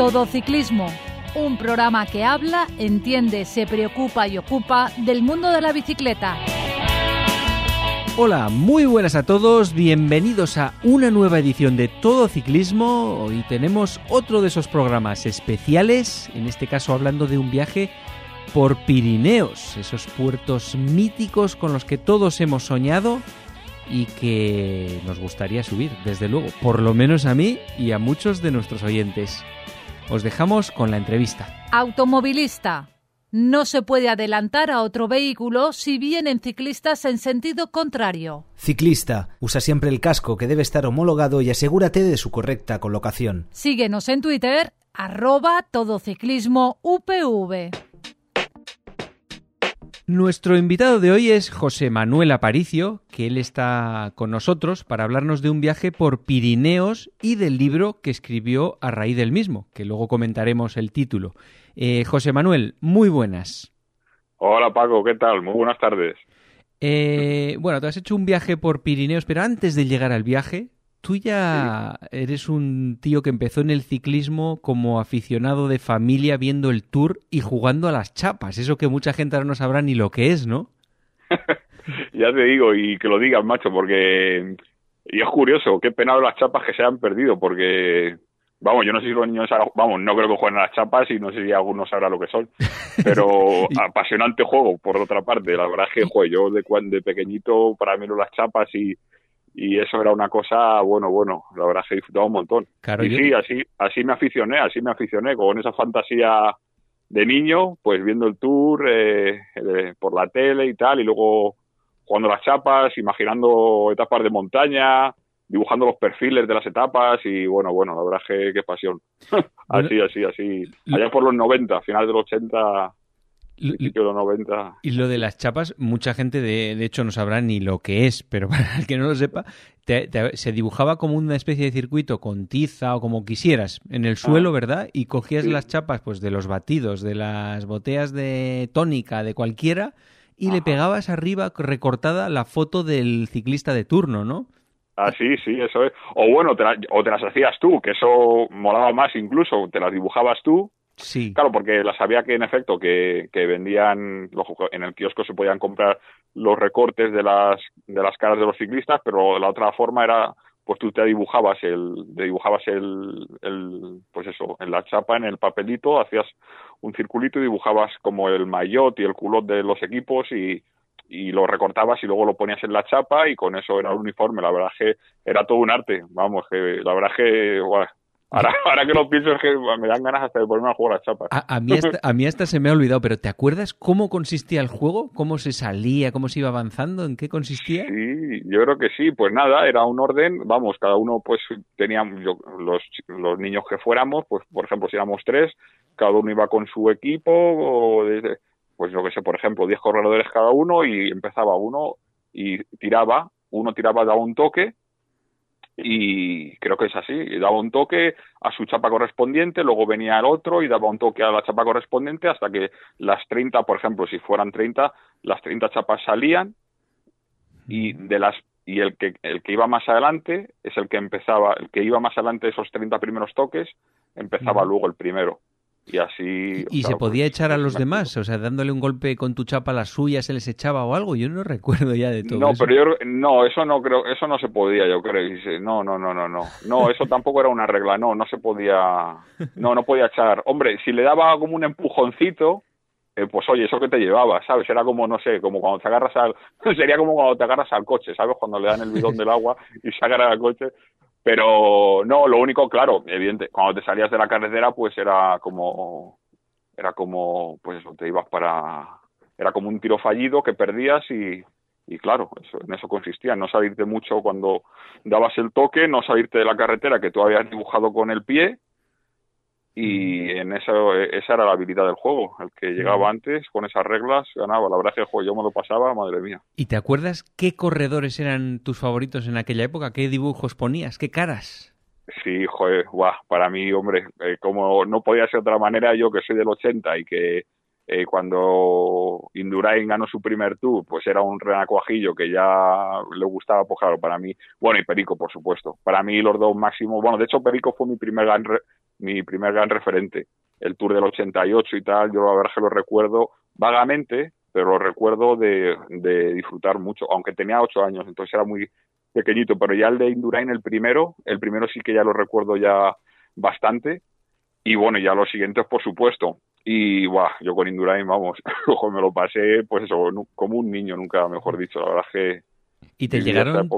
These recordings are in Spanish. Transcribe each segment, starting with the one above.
Todo Ciclismo, un programa que habla, entiende, se preocupa y ocupa del mundo de la bicicleta. Hola, muy buenas a todos, bienvenidos a una nueva edición de Todo Ciclismo. Hoy tenemos otro de esos programas especiales, en este caso hablando de un viaje por Pirineos, esos puertos míticos con los que todos hemos soñado y que nos gustaría subir, desde luego, por lo menos a mí y a muchos de nuestros oyentes. Os dejamos con la entrevista. Automovilista. No se puede adelantar a otro vehículo si vienen ciclistas en sentido contrario. Ciclista. Usa siempre el casco que debe estar homologado y asegúrate de su correcta colocación. Síguenos en Twitter, arroba todociclismo UPV. Nuestro invitado de hoy es José Manuel Aparicio, que él está con nosotros para hablarnos de un viaje por Pirineos y del libro que escribió a raíz del mismo, que luego comentaremos el título. Eh, José Manuel, muy buenas. Hola Paco, ¿qué tal? Muy buenas tardes. Eh, bueno, te has hecho un viaje por Pirineos, pero antes de llegar al viaje, Tú ya eres un tío que empezó en el ciclismo como aficionado de familia viendo el tour y jugando a las chapas, eso que mucha gente ahora no sabrá ni lo que es, ¿no? ya te digo, y que lo digas, macho, porque y es curioso, qué penado las chapas que se han perdido, porque vamos, yo no sé si los niños, vamos, no creo que jueguen a las chapas y no sé si alguno sabrá lo que son, pero apasionante juego, por otra parte, la verdad es que, yo de, de pequeñito, para mí las chapas y y eso era una cosa, bueno, bueno, la verdad que he disfrutado un montón. y sí, así, así me aficioné, así me aficioné, con esa fantasía de niño, pues viendo el tour eh, por la tele y tal, y luego jugando las chapas, imaginando etapas de montaña, dibujando los perfiles de las etapas y bueno, bueno, la verdad que qué pasión. así, así, así. Allá por los 90, final de los 80, y lo de las chapas, mucha gente de, de, hecho no sabrá ni lo que es, pero para el que no lo sepa, se dibujaba como una especie de circuito con tiza o como quisieras en el suelo, ah. ¿verdad? Y cogías las chapas pues de los batidos, de las botellas de tónica, de cualquiera, y le pegabas arriba recortada la foto del ciclista de turno, ¿no? Ah, sí, sí, eso es. O bueno, o te las hacías tú, que eso molaba más incluso, te las dibujabas tú Sí. Claro, porque la sabía que en efecto que, que vendían, en el kiosco se podían comprar los recortes de las, de las caras de los ciclistas, pero la otra forma era, pues tú te dibujabas el, dibujabas el, el, pues eso, en la chapa, en el papelito, hacías un circulito y dibujabas como el maillot y el culot de los equipos y, y lo recortabas y luego lo ponías en la chapa y con eso era el uniforme. La verdad que era todo un arte, vamos, que la verdad que Ahora, ahora que lo pienso es que me dan ganas hasta de ponerme a jugar a chapas. A, a, mí esta, a mí hasta se me ha olvidado, pero ¿te acuerdas cómo consistía el juego? ¿Cómo se salía? ¿Cómo se iba avanzando? ¿En qué consistía? Sí, yo creo que sí. Pues nada, era un orden, vamos, cada uno pues teníamos, los, los niños que fuéramos, pues por ejemplo si éramos tres, cada uno iba con su equipo, o pues yo que sé, por ejemplo, diez corredores cada uno y empezaba uno y tiraba, uno tiraba, daba un toque y creo que es así, daba un toque a su chapa correspondiente, luego venía el otro y daba un toque a la chapa correspondiente hasta que las 30, por ejemplo, si fueran 30, las 30 chapas salían y de las y el que el que iba más adelante es el que empezaba, el que iba más adelante de esos 30 primeros toques empezaba luego el primero. Y así. ¿Y, se podía pues, echar a los demás? O sea, dándole un golpe con tu chapa a las suyas, ¿se les echaba o algo? Yo no recuerdo ya de todo no, eso. pero yo, no, eso no creo, eso no se podía, yo creo. No, no, no, no, no. No, eso tampoco era una regla, no, no se podía. No, no podía echar. Hombre, si le daba como un empujoncito, eh, pues oye, eso que te llevaba, ¿sabes? Era como, no sé, como cuando te agarras al. Sería como cuando te agarras al coche, ¿sabes? Cuando le dan el bidón del agua y se agarra al coche. Pero no, lo único, claro, evidente, cuando te salías de la carretera, pues era como, era como, pues eso, te ibas para, era como un tiro fallido que perdías y, y claro, eso, en eso consistía, no salirte mucho cuando dabas el toque, no salirte de la carretera que tú habías dibujado con el pie y en eso esa era la habilidad del juego el que llegaba antes con esas reglas ganaba. La verdad es que el juego yo me lo pasaba madre mía. Y te acuerdas qué corredores eran tus favoritos en aquella época qué dibujos ponías qué caras sí joder guau, para mí hombre eh, como no podía ser de otra manera yo que soy del 80 y que eh, cuando Indurain ganó su primer tour, pues era un renacuajillo que ya le gustaba, pues claro, para mí, bueno, y Perico, por supuesto. Para mí los dos máximos, bueno, de hecho Perico fue mi primer gran, mi primer gran referente. El Tour del 88 y tal, yo la verdad que lo recuerdo vagamente, pero lo recuerdo de, de disfrutar mucho, aunque tenía ocho años, entonces era muy pequeñito, pero ya el de Indurain, el primero, el primero sí que ya lo recuerdo ya bastante, y bueno, ya los siguientes, por supuesto. Y buah, yo con Indurain, vamos, ojo, me lo pasé, pues eso, como un niño, nunca mejor dicho. La verdad es que. ¿Y te llegaron,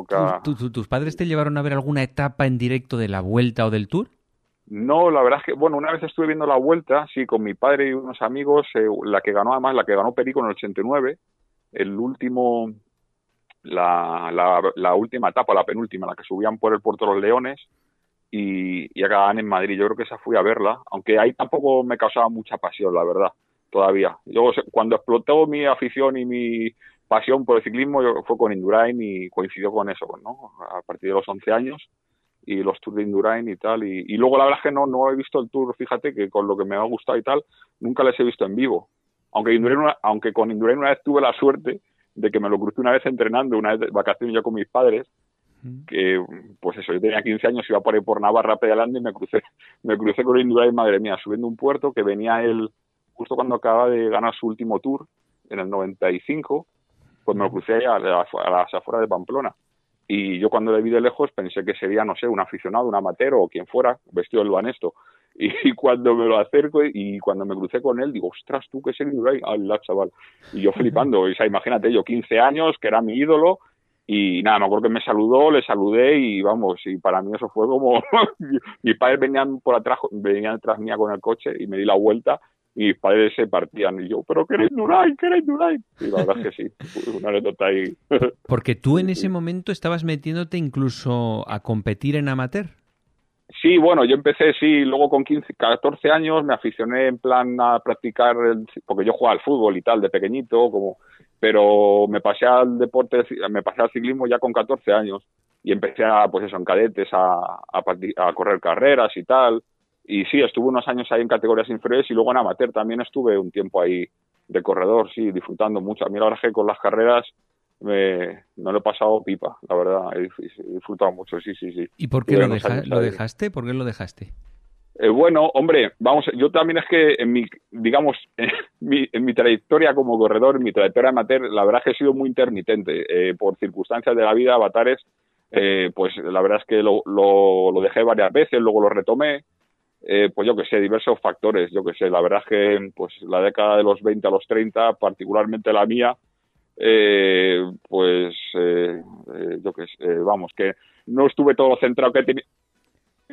tus padres te llevaron a ver alguna etapa en directo de la vuelta o del tour? No, la verdad es que, bueno, una vez estuve viendo la vuelta, sí, con mi padre y unos amigos, eh, la que ganó además, la que ganó Perico en el 89, el último, la, la, última etapa, la penúltima, la que subían por el Puerto de los Leones, y, y acababan en Madrid. Yo creo que esa fui a verla, aunque ahí tampoco me causaba mucha pasión, la verdad, todavía. Luego, cuando explotó mi afición y mi pasión por el ciclismo, yo, fue con Indurain y coincidió con eso, ¿no? A partir de los 11 años y los tours de Indurain y tal. Y, y, luego la verdad es que no, no he visto el tour, fíjate que con lo que me ha gustado y tal, nunca les he visto en vivo. Aunque, Indurain aunque con Indurain una vez tuve la suerte de que me lo crucé una vez entrenando, una vez de vacaciones yo con mis padres, que pues eso, yo tenía 15 años, iba por ahí por Navarra pedalando y me crucé, me crucé con Indurain, madre mía, subiendo un puerto que venía él justo cuando acaba de ganar su último tour, en el 95, pues me lo crucé a, las afueras de Pamplona. Y yo cuando le vi de lejos pensé que sería, no sé, un aficionado, un amateur o quien fuera, vestido del banesto. Y cuando me lo acerco y cuando me crucé con él, digo, ostras, tú es el Indurain, ala, chaval. Y yo flipando, o sea, imagínate, yo 15 años, que era mi ídolo, y nada, me acuerdo que me saludó, le saludé y vamos, y para mí eso fue como, mis padres venían por atrás, venían detrás mía con el coche y me di la vuelta y mis padres se partían y yo, pero ¿qué Duray? ¿Qué Duray? Y la verdad es que sí, una anécdota ahí. Porque tú en ese momento estabas metiéndote incluso a competir en amateur. Sí, bueno, yo empecé, sí, luego con 15, 14 años me aficioné en plan a practicar, porque yo jugaba al fútbol y tal de pequeñito, como pero me pasé al deporte, me pasé al ciclismo ya con 14 años y empecé a, pues eso, en cadetes a, a, correr carreras y tal. Y sí, estuve unos años ahí en categorías inferiores y luego en amateur también estuve un tiempo ahí de corredor, sí, disfrutando mucho. A mí la verdad es que con las carreras me, no lo he pasado pipa, la verdad, he, disfrutado mucho, sí, sí, sí. ¿Y por qué lo, lo dejaste? ¿Por qué lo dejaste? Eh, bueno, hombre, vamos, yo también es que en mi, digamos, en mi, en mi, trayectoria como corredor, en mi trayectoria amateur, la verdad es que he sido muy intermitente. Eh, por circunstancias de la vida, avatares, eh, pues la verdad es que lo, lo, lo, dejé varias veces, luego lo retomé. Eh, pues yo que sé, diversos factores, yo que sé, la verdad es que pues la década de los 20 a los 30, particularmente la mía, eh, pues eh, eh, yo que sé, vamos, que no estuve todo centrado que tenía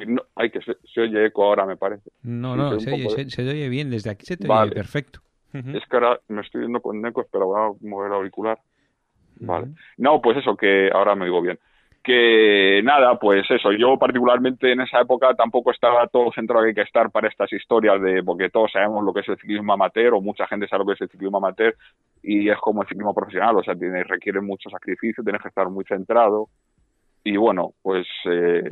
no, ay, que se, oye eco ahora, me parece. No, no, se, oye, se, oye, bien, desde aquí se te oye perfecto. Es que ahora me estoy viendo con eco, pero voy a mover el auricular. Vale. No, pues eso, que ahora me digo bien. Que nada, pues eso, yo particularmente en esa época tampoco estaba todo centrado que hay que estar para estas historias de, porque todos sabemos lo que es el ciclismo amateur, o mucha gente sabe lo que es el ciclismo amateur, y es como el ciclismo profesional, o sea, tiene, requiere mucho sacrificio, tienes que estar muy centrado, y bueno, pues eh,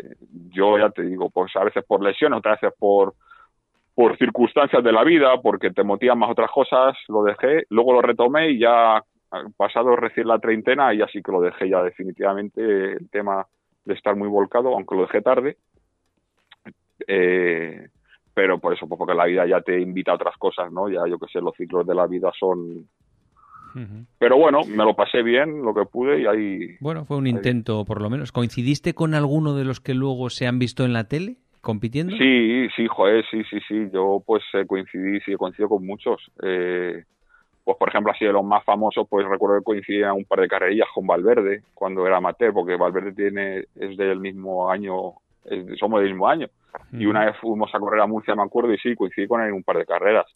yo ya te digo, pues a veces por lesión, otras veces por, por circunstancias de la vida, porque te motivan más otras cosas, lo dejé, luego lo retomé y ya pasado recién la treintena y así que lo dejé ya definitivamente el tema de estar muy volcado, aunque lo dejé tarde. Eh, pero por eso, pues porque la vida ya te invita a otras cosas, ¿no? Ya yo que sé, los ciclos de la vida son pero bueno, me lo pasé bien, lo que pude y ahí... Bueno, fue un intento por lo menos. ¿Coincidiste con alguno de los que luego se han visto en la tele compitiendo? Sí, sí, joder, sí, sí, sí. Yo pues eh, coincidí, sí, coincido con muchos. Eh, pues por ejemplo, así de los más famosos, pues recuerdo que coincidí en un par de carrerillas con Valverde cuando era amateur, porque Valverde tiene es del mismo año, somos del mismo año. Y una vez fuimos a correr a Murcia, me acuerdo, y sí, coincidí con él en un par de carreras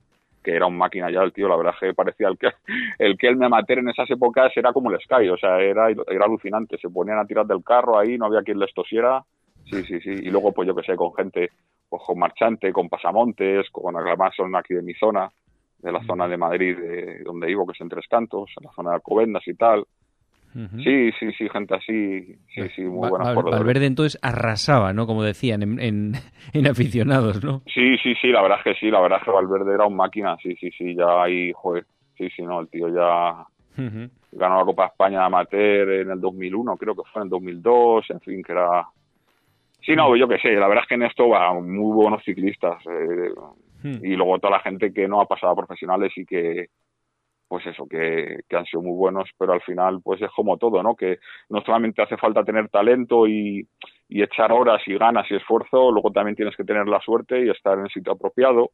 que era un máquina ya el tío, la verdad que parecía el que el que él me amater en esas épocas era como el Sky, o sea, era, era alucinante, se ponían a tirar del carro ahí, no había quien les tosiera, sí, sí, sí, y luego pues yo que sé, con gente, pues con Marchante, con Pasamontes, con además son aquí de mi zona, de la zona de Madrid de donde vivo, que es en Tres Cantos, en la zona de Alcobendas y tal, Sí, sí, sí, gente así, sí, sí, muy buena. Valverde entonces arrasaba, ¿no? Como decían, en, en, aficionados, ¿no? Sí, sí, sí, la verdad es que sí, la verdad es que Valverde era un máquina, sí, sí, sí, ya ahí, joder, sí, sí, no, el tío ya ganó la Copa España Amateur en el 2001, creo que fue en el 2002, en fin, que era Sí, no, yo qué sé, la verdad es que en esto va muy buenos ciclistas eh, Hmm. y luego toda la gente que no ha pasado a profesionales y que, pues eso, que, que han sido muy buenos, pero al final pues es como todo, ¿no? Que no solamente hace falta tener talento y, y echar horas y ganas y esfuerzo, luego también tienes que tener la suerte y estar en el sitio apropiado.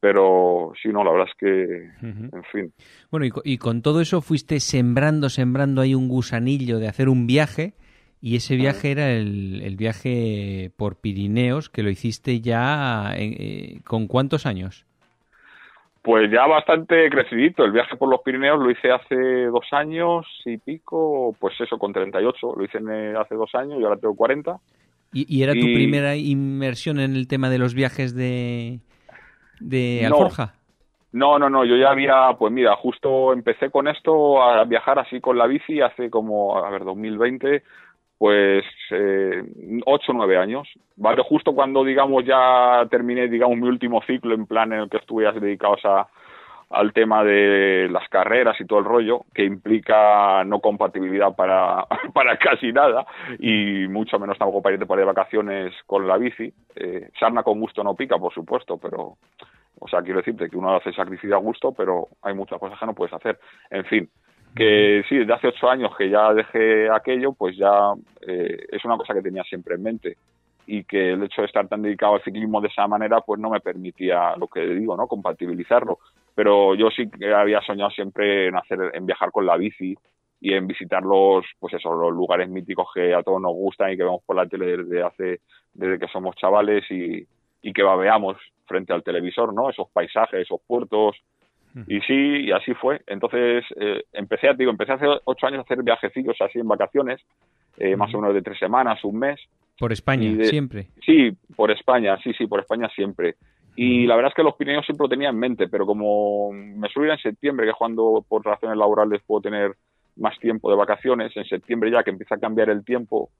Pero sí, no, la verdad es que, en fin. Bueno, y, y con todo eso fuiste sembrando, sembrando ahí un gusanillo de hacer un viaje. Y ese viaje era el, el viaje por Pirineos, que lo hiciste ya eh, eh, con cuántos años? Pues ya bastante crecidito. El viaje por los Pirineos lo hice hace dos años y pico, pues eso, con 38. Lo hice en, eh, hace dos años y ahora tengo 40. ¿Y, y era tu primera inmersión en el tema de los viajes de, de No. Alforja? No, no, no, yo ya había, pues mira, justo empecé con esto a viajar así con la bici hace como, a ver, 2020, pues eh, ocho o nueve años, ¿vale? Justo cuando, digamos, ya terminé, digamos, mi último ciclo en plan en el que estuve ya dedicados a, al tema de las carreras y todo el rollo, que implica no compatibilidad para, para casi nada y mucho menos tampoco para irte para de vacaciones con la bici. Eh, sarna con gusto no pica, por supuesto, pero, o sea, quiero decirte que uno hace sacrificio a gusto, pero hay muchas cosas que no puedes hacer. En fin, que sí, desde hace ocho años que ya dejé aquello, pues ya eh, es una cosa que tenía siempre en mente. Y que el hecho de estar tan dedicado al ciclismo de esa manera pues no me permitía lo que digo no compatibilizarlo. Pero yo sí que había soñado siempre en hacer en viajar con la bici y en visitar los pues eso los lugares míticos que a todos nos gustan y que vemos por la tele desde hace desde que somos chavales y, y que veamos frente al televisor no esos paisajes esos puertos y sí, y así fue. Entonces, eh, empecé, digo, empecé hace ocho años a hacer viajecillos así en vacaciones, eh, más o menos de tres semanas, un mes. Por España, Y de- siempre. Sí, por España, sí, sí, por España siempre. Y la verdad es que los Pirineos siempre lo tenía en mente, pero como me suelo ir en septiembre, que es cuando por razones laborales puedo tener más tiempo de vacaciones, en septiembre ya que empieza a cambiar el tiempo,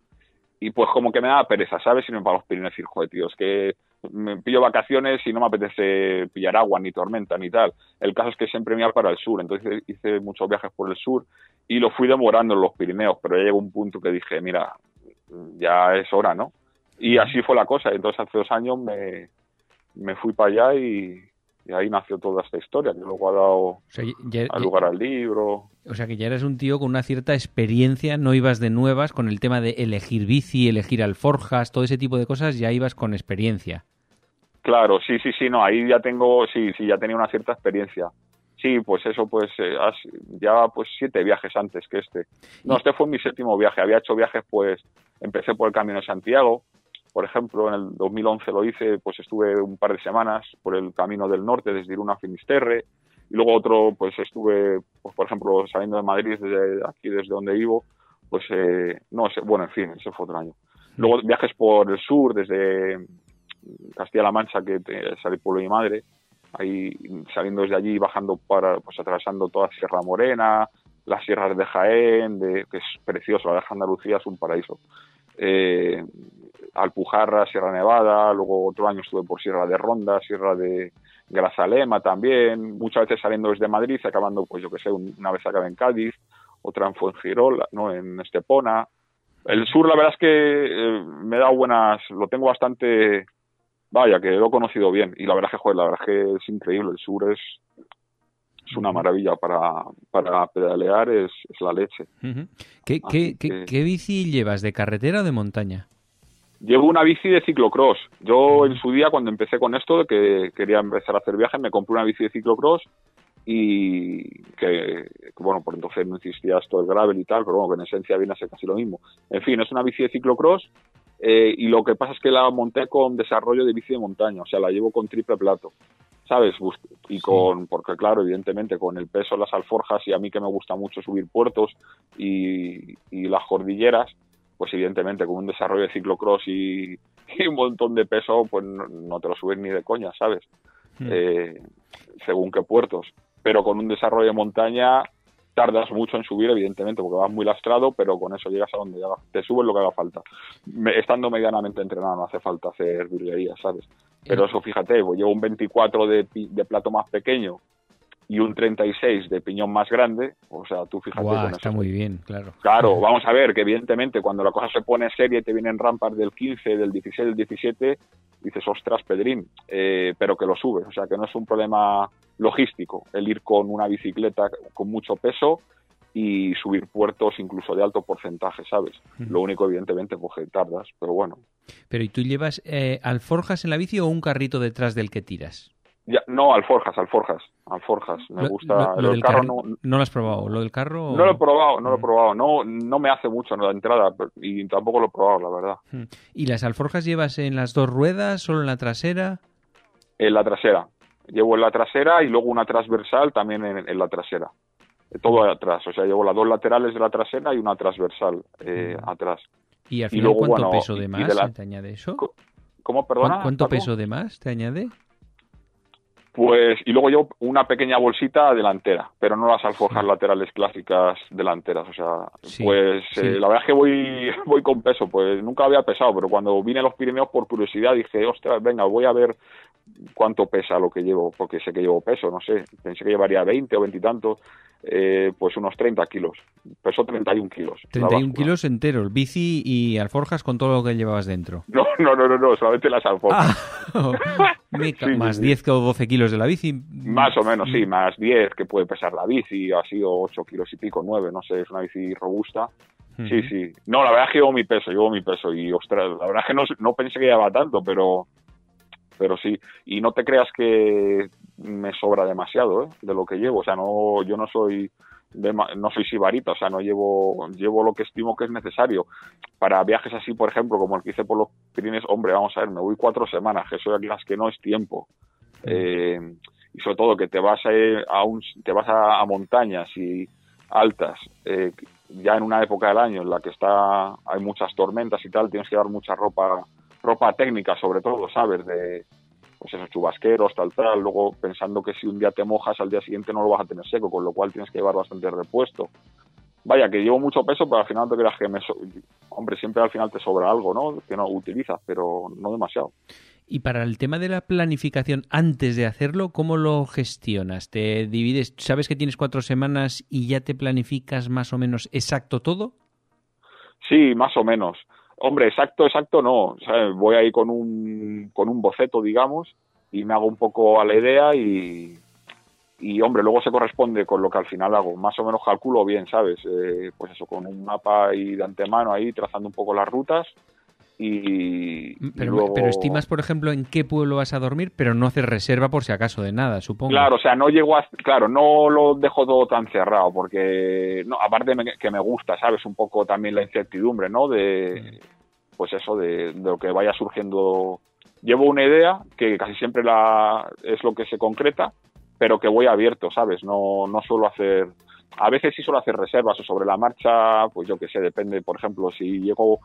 y pues como que me da pereza, ¿sabes? Irme para los Pirineos y joder, tío, es que me pillo vacaciones y no me apetece pillar agua, ni tormenta, ni tal. El caso es que siempre me iba para el sur, entonces hice muchos viajes por el sur y lo fui demorando en los Pirineos, pero ya llegó un punto que dije, mira, ya es hora, ¿no? Y así fue la cosa. Entonces hace dos años me, me fui para allá y, y ahí nació toda esta historia, que luego ha dado O sea, ya- lugar al libro. o sea, que ya eres un tío con una cierta experiencia, no ibas de nuevas con el tema de elegir bici, elegir alforjas, todo ese tipo de cosas, ya ibas con experiencia. Claro, sí, sí, sí, no, ahí ya tengo, sí, sí, ya tenía una cierta experiencia. Sí, pues eso, pues eh, ya pues siete viajes antes que este. No, este fue mi séptimo viaje. Había hecho viajes, pues empecé por el Camino de Santiago, por ejemplo, en el 2011 lo hice, pues estuve un par de semanas por el Camino del Norte desde Irún a Finisterre y luego otro, pues estuve, pues por ejemplo, saliendo de Madrid desde aquí, desde donde vivo, pues eh, no sé, bueno, en fin, ese fue otro año. Luego viajes por el sur, desde Castilla-La Mancha, que salí pueblo de mi madre, ahí saliendo desde allí, bajando para, pues atravesando toda Sierra Morena, las sierras de Jaén, de, que es precioso, la de Andalucía es un paraíso. Eh, Alpujarra, Sierra Nevada, luego otro año estuve por Sierra de Ronda, Sierra de Grazalema también, muchas veces saliendo desde Madrid, acabando, pues yo que sé, un- una vez acabé en Cádiz, otra en Fuengirola, no, en Estepona. El sur, la verdad es que eh, me da buenas, lo tengo bastante, vaya, que lo he conocido bien. Y la verdad es que, joder, la verdad es que es increíble. El sur es, es una maravilla para, para pedalear, es, es la leche. ¿Qué, qué, qué- que- qué bici llevas, de carretera o de montaña? Llevo una bici de ciclocross. Yo en su día, cuando empecé con esto, de que quería empezar a hacer viajes, me compré una bici de ciclocross y que, que, bueno, por entonces no existía esto del gravel y tal, pero bueno, que en esencia viene a ser casi lo mismo. En fin, es una bici de ciclocross eh, y lo que pasa es que la monté con desarrollo de bici de montaña, o sea, la llevo con triple plato, ¿sabes? Y con, porque claro, evidentemente, con el peso las alforjas y a mí que me gusta mucho subir puertos y, y las cordilleras, pues evidentemente con un desarrollo de ciclocross y, y un montón de peso, pues no, no te lo subes ni de coña, ¿sabes? Mm. Eh, según qué puertos. Pero con un desarrollo de montaña tardas mucho en subir, evidentemente, porque vas muy lastrado, pero con eso llegas a donde te subes lo que haga falta. Me- estando medianamente entrenado no hace falta hacer virguerías, ¿sabes? Pero eso, fíjate, pues llevo un 24 de, de plato más pequeño y un 36 de piñón más grande, o sea, tú fíjate con está eso. muy bien, claro. Claro, vamos a ver que evidentemente cuando la cosa se pone seria y te vienen rampas del 15, del 16, del 17, dices, ostras, Pedrín, eh, pero que lo subes. O sea, que no es un problema logístico el ir con una bicicleta con mucho peso y subir puertos incluso de alto porcentaje, ¿sabes? Lo único, evidentemente, pues que tardas, pero bueno. Pero ¿y tú llevas eh, alforjas en la bici o un carrito detrás del que tiras? Ya, no, alforjas, alforjas, alforjas. Me Lo- gusta. lo- Lo, lo del del carro no, ¿No lo has probado? ¿Lo del carro? no lo he probado, no lo he Mm. probado. No, no me hace mucho en la entrada y tampoco lo he probado, la verdad. Mm. ¿Y las alforjas llevas en las dos ruedas, solo en la trasera? En la trasera. Llevo en la trasera y luego una transversal también en, en la trasera. Todo atrás. O sea, llevo las dos laterales de la trasera y una transversal eh, Mm. atrás. ¿Y al Y final luego, cuánto bueno, peso de más de la- te añade eso? ¿Cómo, ¿Cuán- perdona? ¿Cuánto peso de más te añade? Pues, y luego llevo una pequeña bolsita delantera, pero no las alforjas laterales clásicas delanteras. O sea, Sí, pues sí. eh, la verdad es que voy, voy con peso, pues nunca había pesado, pero cuando vine a los Pirineos por curiosidad dije, ostras, venga, voy a ver cuánto pesa lo que llevo, porque sé que llevo peso, no sé, pensé que llevaría 20 o 20 y tantos, eh, pues unos 30 kilos, peso 31 kilos. la 31 báscula. kilos enteros, bici y alforjas con todo lo que llevabas dentro. No, no, no, no, no, solamente las alforjas. Ah, Sí, más sí. 10 o 12 kilos de la bici. Más o menos, sí, más 10 que puede pesar la bici, así o 8 kilos y pico, 9, no sé, es una bici robusta. Sí, sí. No, la verdad es que llevo mi peso, llevo mi peso y, ostras, la verdad es que no, no pensé que llevaba tanto, pero pero sí. Y no te creas que me sobra demasiado ¿eh? de lo que llevo. O sea, no yo no soy de no soy sibarita, o sea, no llevo llevo lo que estimo que es necesario. Para viajes así, por ejemplo, como el que hice por los Pirineos, hombre, vamos a ver, me voy cuatro semanas, que de las que no es tiempo. Eh, y sobre todo que te vas a, a un, te vas a, a montañas y altas, eh, ya en una época del año en la que está hay muchas tormentas y tal, tienes que llevar mucha ropa ropa técnica sobre todo, ¿sabes? De pues esos chubasqueros, tal, tal, luego pensando que si un día te mojas al día siguiente no lo vas a tener seco, con lo cual tienes que llevar bastante repuesto. Vaya, que llevo mucho peso, pero al final no te creas que me... so- Hombre, siempre al final te sobra algo, ¿no? Que no utilizas, pero no demasiado. Y para el tema de la planificación antes de hacerlo, ¿cómo lo gestionas? ¿Te divides? ¿Sabes que tienes cuatro semanas y ya te planificas más o menos exacto todo? Sí, más o menos. Hombre, exacto, exacto no. Voy ahí con un, con un boceto, digamos, y me hago un poco a la idea y, y, hombre, luego se corresponde con lo que al final hago. Más o menos calculo bien, ¿sabes? Eh, pues eso, con un mapa ahí de antemano ahí, trazando un poco las rutas y, y Pero, luego... pero estimas, por ejemplo, en qué pueblo vas a dormir, pero no haces reserva por si acaso de nada, supongo. Claro, o sea, no llego a... Claro, no lo dejo todo tan cerrado porque, no, aparte me- que me gusta, ¿sabes? Un poco también la incertidumbre, ¿no? De, pues eso, de, de lo que vaya surgiendo. Llevo una idea que casi siempre la es lo que se concreta, pero que voy abierto, ¿sabes? No, no suelo hacer... A veces sí suelo hacer reservas o sobre la marcha, pues yo qué sé, depende, por ejemplo, si llego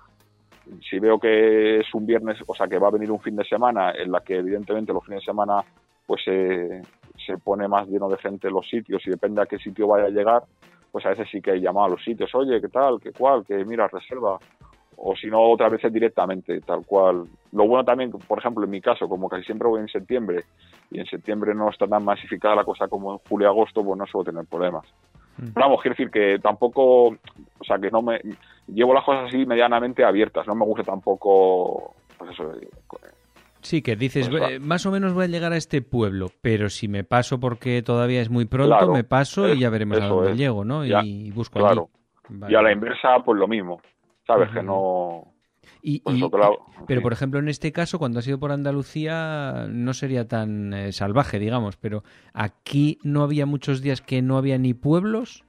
si veo que es un viernes, o sea, que va a venir un fin de semana en la que evidentemente los fines de semana pues eh, se pone más lleno de gente en los sitios y depende a qué sitio vaya a llegar, pues a veces sí que he llamado a los sitios, oye, ¿qué tal? ¿Qué cual? Que mira, reserva. O si no, otras veces directamente, tal cual. Lo bueno también, por ejemplo, en mi caso, como casi siempre voy en septiembre y en septiembre no está tan masificada la cosa como en julio y agosto, pues no suelo tener problemas. Mm. Pero vamos, quiero decir que tampoco, o sea, que no me llevo las cosas así medianamente abiertas, no me gusta tampoco, pues eso, eh, Sí, que dices, Pues va. "Eh, más o menos voy a llegar a este pueblo, pero si me paso porque todavía es muy pronto, Claro, me paso y ya veremos a dónde es. llego, ¿no? Ya, y busco claro. allí. y a la inversa, pues lo mismo, ¿sabes? Que no, Y, pues y- claro, pero sí. por ejemplo, en este caso, cuando has ido por Andalucía, no sería tan eh, salvaje, digamos, pero aquí no había muchos días que no había ni pueblos.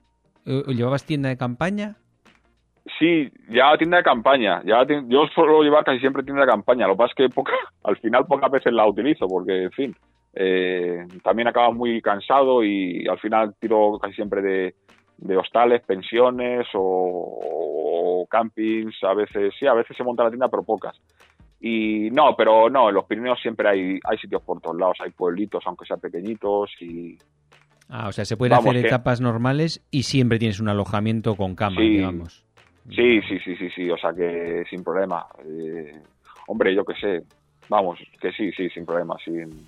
Eh, ¿Llevabas tienda de campaña? Sí, ya tienda de campaña. Ya yo suelo llevar casi siempre tienda de campaña. Lo que pasa es que poca, al final pocas veces la utilizo porque, en fin, eh, también acabo muy cansado y al final tiro casi siempre de, de hostales, pensiones o, o campings. A veces, sí, a veces se monta la tienda, pero pocas. Y no, pero no, en los Pirineos siempre hay, hay sitios por todos lados. Hay pueblitos, aunque sean pequeñitos y, Ah, o sea, se pueden Vamos, hacer que- etapas normales y siempre tienes un alojamiento con cama, Sí. digamos. Sí, sí, sí, sí, sí, o sea que sin problema. Eh, hombre, yo qué sé, vamos, que sí, sí, sin problema, sin...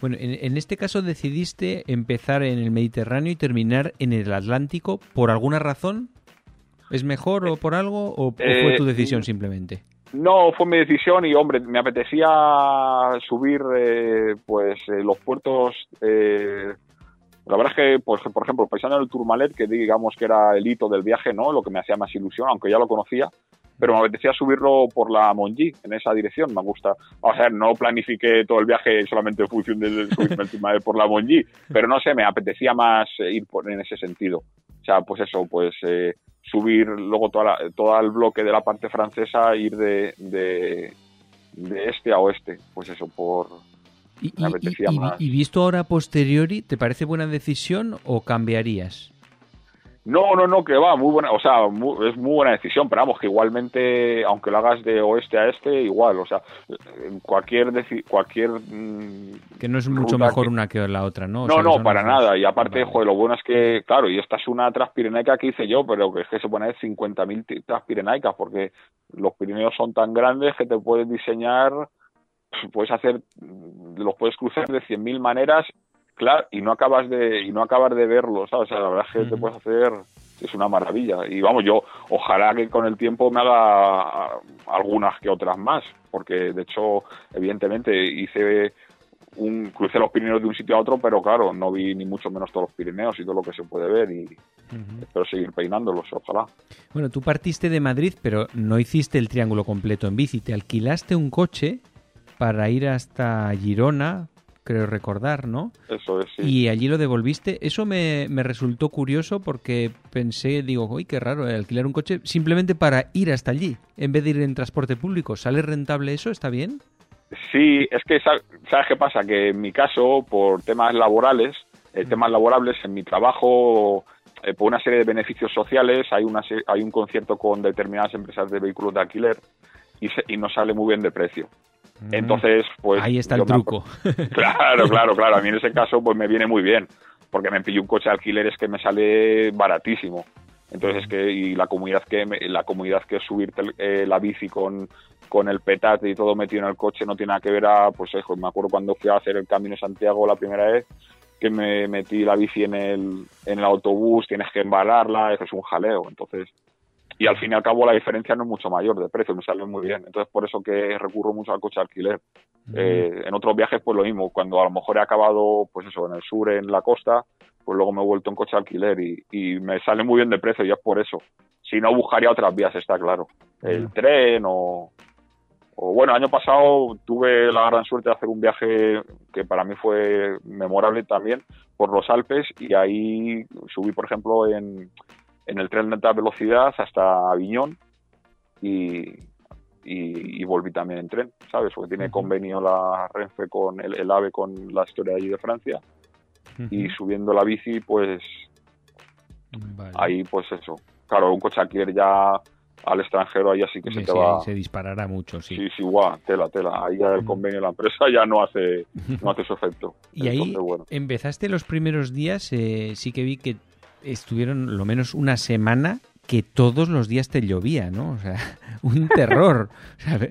Bueno, en, este caso decidiste empezar en el Mediterráneo y terminar en el Atlántico por alguna razón. ¿Es mejor o por algo o, fue tu decisión simplemente? No, fue mi decisión y hombre, me apetecía subir eh, pues eh, los puertos. Eh, la verdad es que, pues, por ejemplo, paisano del Tourmalet, que digamos que era el hito del viaje, ¿no? Lo que me hacía más ilusión, aunque ya lo conocía, pero me apetecía subirlo por la Monji, en esa dirección, me gusta. O sea, no planifiqué todo el viaje solamente en función de subirme por la Monji, pero no sé, me apetecía más ir por, en ese sentido. O sea, pues eso, pues subir luego toda todo el bloque de la parte francesa, ir de, de, este a oeste. Pues eso, por... Y, y, visto ahora posteriori, ¿te parece buena decisión o cambiarías? No, no, no, que va, muy buena, o sea, es muy buena decisión, pero vamos, que igualmente, aunque lo hagas de oeste a este, igual, o sea, cualquier, cualquier... Mm, que no es mucho mejor una que la otra, ¿no? no, no, para nada, y aparte, joder, lo bueno es que, claro, y esta es una transpirenaica que hice yo, pero que es que se pone 50.000 transpirenaicas, porque los Pirineos son tan grandes que te puedes diseñar, puedes hacer, los puedes cruzar de 100.000 maneras Claro, y no acabas de y no acabas de verlo, ¿sabes? O sea, la verdad es que te puedes hacer es una maravilla y vamos, yo ojalá que con el tiempo me haga algunas que otras más, porque de hecho, evidentemente hice un crucé los Pirineos de un sitio a otro, pero claro, no vi ni mucho menos todos los Pirineos y todo lo que se puede ver y espero seguir peinándolos, ojalá. Bueno, tú partiste de Madrid, pero no hiciste el triángulo completo en bici, te alquilaste un coche para ir hasta Girona, creo recordar, ¿no? Eso es, sí. Y allí lo devolviste. Eso me, resultó curioso porque pensé, digo, uy, qué raro, alquilar un coche simplemente para ir hasta allí, en vez de ir en transporte público. ¿Sale rentable eso? ¿Está bien? Sí, es que, ¿sabes qué pasa? Que en mi caso, por temas laborales, eh, temas laborables, en mi trabajo, eh, por una serie de beneficios sociales, hay, una, hay un concierto con determinadas empresas de vehículos de alquiler y, y no sale muy bien de precio. Mm. Entonces, pues... Ahí está el truco. Claro, claro, claro. A mí en ese caso, pues me viene muy bien, porque me pillo un coche de alquileres que me sale baratísimo. Entonces es que y la comunidad que la comunidad que es subirte eh, la bici con, con el petate y todo metido en el coche no tiene nada que ver a pues eso, me acuerdo cuando fui a hacer el Camino de Santiago la primera vez que me metí la bici en el, en el autobús, tienes que embalarla, eso es un jaleo. Entonces, y al fin y al cabo la diferencia no es mucho mayor de precio, me sale muy bien. Entonces por eso que recurro mucho al coche alquiler. Eh, en otros viajes pues lo mismo, cuando a lo mejor he acabado pues eso, en el sur, en la costa, pues luego me he vuelto en coche alquiler y, y me sale muy bien de precio y es por eso. Si no, buscaría otras vías, está claro. El tren o, o bueno, el año pasado tuve la gran suerte de hacer un viaje que para mí fue memorable también por los Alpes y ahí subí, por ejemplo, en, en el tren de alta velocidad hasta Aviñón y, y, volví también en tren, ¿sabes? Porque tiene convenio la Renfe con el, AVE con la historia de allí de Francia. Y subiendo la bici, pues ahí pues eso. Claro, un coche alquiler ya al extranjero ahí así que se te va. se disparará mucho sí. Sí sí guau, tela tela. Ahí ya el convenio de la empresa ya no hace no hace su efecto. Y ahí empezaste los primeros días eh, sí que vi que estuvieron lo menos una semana que todos los días te llovía, ¿no? O sea, un terror.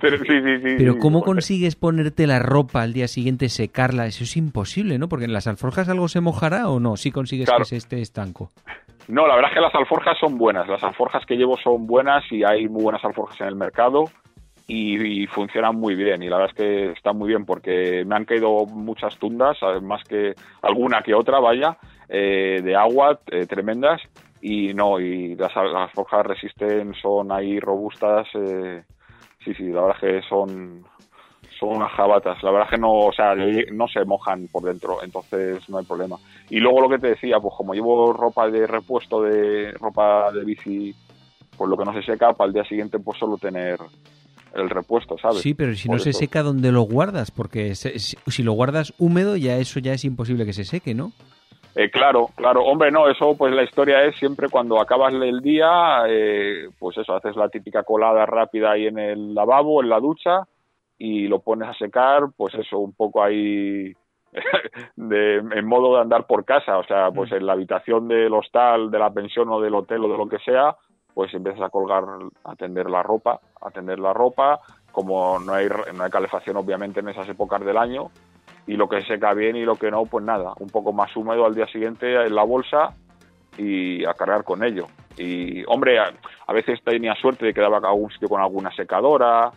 pero, sí, sí, sí, pero ¿cómo consigues ponerte la ropa al día siguiente, secarla? Eso es imposible, ¿no? Porque en las alforjas algo se mojará o no, si consigues que se esté estanco. No, la verdad es que las alforjas son buenas. Las alforjas que llevo son buenas y hay muy buenas alforjas en el mercado y, funcionan muy bien. Y la verdad es que están muy bien porque me han caído muchas tundas, más que alguna que otra, vaya, eh, de agua eh, tremendas y no, y las, las forjas resisten, son ahí robustas, eh, sí, sí, la verdad es que son, son unas jabatas, la verdad es que no, o sea, no se mojan por dentro, entonces no hay problema. Y luego lo que te decía, pues como llevo ropa de repuesto de ropa de bici, pues lo que no se seca, para el día siguiente pues solo tener el repuesto, ¿sabes? Sí, pero si no se seca, ¿dónde lo guardas? Porque si lo guardas húmedo, ya eso ya es imposible que se seque, ¿no? Eh, claro, claro. Hombre, no, eso pues la historia es siempre cuando acabas el día, eh, pues eso, haces la típica colada rápida ahí en el lavabo, en la ducha, y lo pones a secar, pues eso, un poco ahí de, en modo de andar por casa, o sea, pues en la habitación del hostal, de la pensión o del hotel o de lo que sea, pues empiezas a colgar, a tender la ropa, a tender la ropa, como no hay, no hay calefacción obviamente en esas épocas del año, y lo que seca bien y lo que no, pues nada, un poco más húmedo al día siguiente en la bolsa y a cargar con ello. Y hombre, a, veces tenía suerte de que daba algún sitio con alguna secadora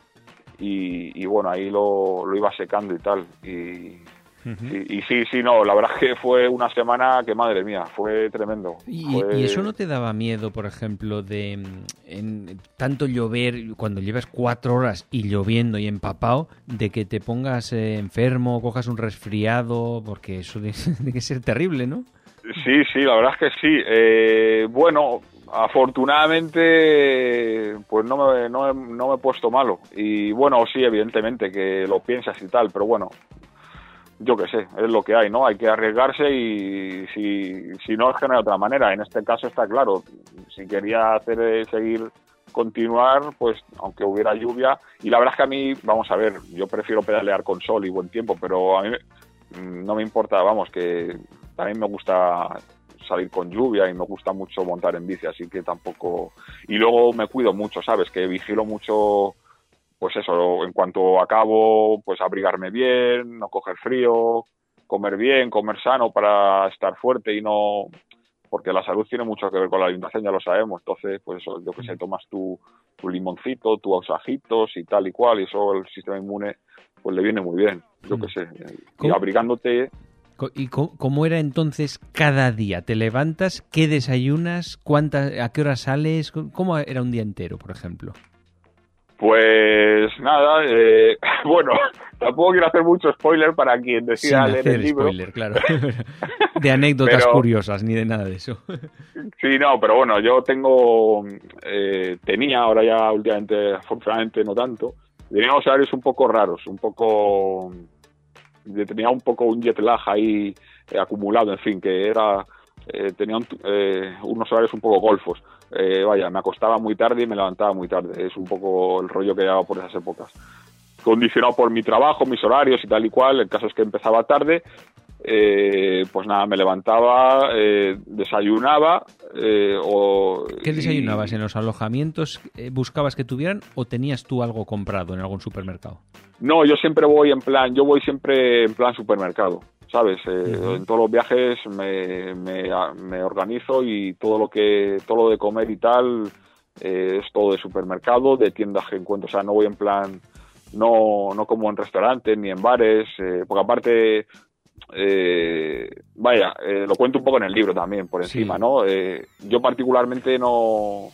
y, bueno, ahí lo, lo, iba secando y tal. Y, y, sí, sí, no, la verdad es que fue una semana que, madre mía, fue tremendo. ¿Y, eso no te daba miedo, por ejemplo, de mm, en, tanto llover, cuando llevas cuatro horas y lloviendo y empapado, de que te pongas eh, enfermo, cojas un resfriado, porque eso tiene que ser terrible, ¿no? Sí, sí, la verdad es que sí. Eh, bueno, afortunadamente, pues no me, no, no me he puesto malo. Y bueno, sí, evidentemente que lo piensas y tal, pero bueno, yo qué sé, es lo que hay, ¿no? Hay que arriesgarse y si, si no es que no hay otra manera. En este caso está claro, si quería hacer eh, seguir continuar, pues aunque hubiera lluvia, y la verdad es que a mí, vamos a ver, yo prefiero pedalear con sol y buen tiempo, pero a mí mm, no me importa, vamos, que también me gusta salir con lluvia y me gusta mucho montar en bici, así que tampoco... Y luego me cuido mucho, ¿sabes? Que vigilo mucho pues eso, en cuanto acabo, pues abrigarme bien, no coger frío, comer bien, comer sano para estar fuerte y no, porque la salud tiene mucho que ver con la alimentación, ya lo sabemos, entonces, pues eso, yo que sé, tomas tu, tu limoncito, tus ajitos y tal y cual, y eso el sistema inmune, pues le viene muy bien, yo que sé, y abrigándote... ¿Y cómo era entonces cada día? ¿Te levantas? ¿Qué desayunas? ¿Cuántas, ¿A qué hora sales? ¿Cómo era un día entero, por ejemplo? Pues nada, eh, bueno, tampoco quiero hacer mucho spoiler para quien decida leer el libro. Spoiler, claro. de anécdotas curiosas, ni de nada de eso. sí, no, pero bueno, yo tengo, eh, tenía, ahora ya últimamente, afortunadamente no tanto, tenía unos horarios un poco raros, un poco, tenía un poco un jet lag ahí eh, acumulado, en fin, que era, tenía unos horarios un poco golfos. Eh, vaya, me acostaba muy tarde y me levantaba muy tarde. Es un poco el rollo que llevaba por esas épocas. Condicionado por mi trabajo, mis horarios y tal y cual, el caso es que empezaba tarde, eh, pues nada, me levantaba, eh, desayunaba. o, ¿Qué desayunabas en los alojamientos? ¿Buscabas que tuvieran o tenías tú algo comprado en algún supermercado? No, yo siempre voy en plan, yo voy siempre en plan supermercado. ¿Sabes? Eh, en todos los viajes me, me, organizo y todo lo que todo lo de comer y tal eh, es todo de supermercado, de tiendas que encuentro, o sea, no voy en plan no no como en restaurantes ni en bares, eh, porque aparte vaya, lo cuento un poco en el libro también por encima, ¿no? yo particularmente no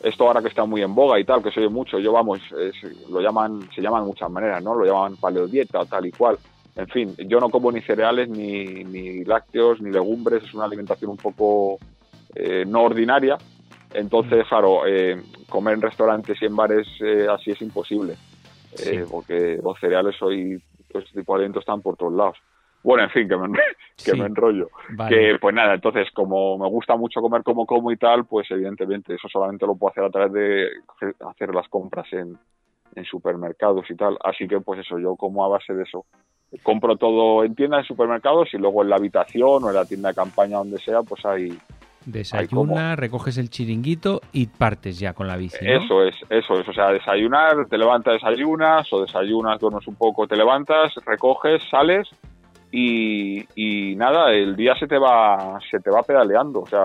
esto ahora que está muy en boga y tal, que se oye mucho, yo vamos, lo llaman, se llaman de muchas maneras, ¿no? Lo llaman paleodieta o tal y cual en fin, yo no como ni cereales, ni, ni lácteos, ni legumbres, es una alimentación un poco eh, no ordinaria. Entonces, claro, eh, comer en restaurantes y en bares eh, así es imposible, porque los cereales hoy, este tipo de alimentos están por todos lados. Bueno, en fin, que me, que me enrollo. Que pues nada, entonces como me gusta mucho comer como como y tal, pues evidentemente eso solamente lo puedo hacer a través de hacer las compras en, en supermercados y tal. Así que pues eso, yo como a base de eso compro todo en tiendas, en supermercados y luego en la habitación o en la tienda de campaña, donde sea, pues hay... Desayuna, recoges el chiringuito y partes ya con la bici. Eso es, eso es. O sea, desayunar, te levantas, desayunas, o desayunas, duermes un poco, te levantas, recoges, sales y, y, nada, el día se te va se te va pedaleando, o sea...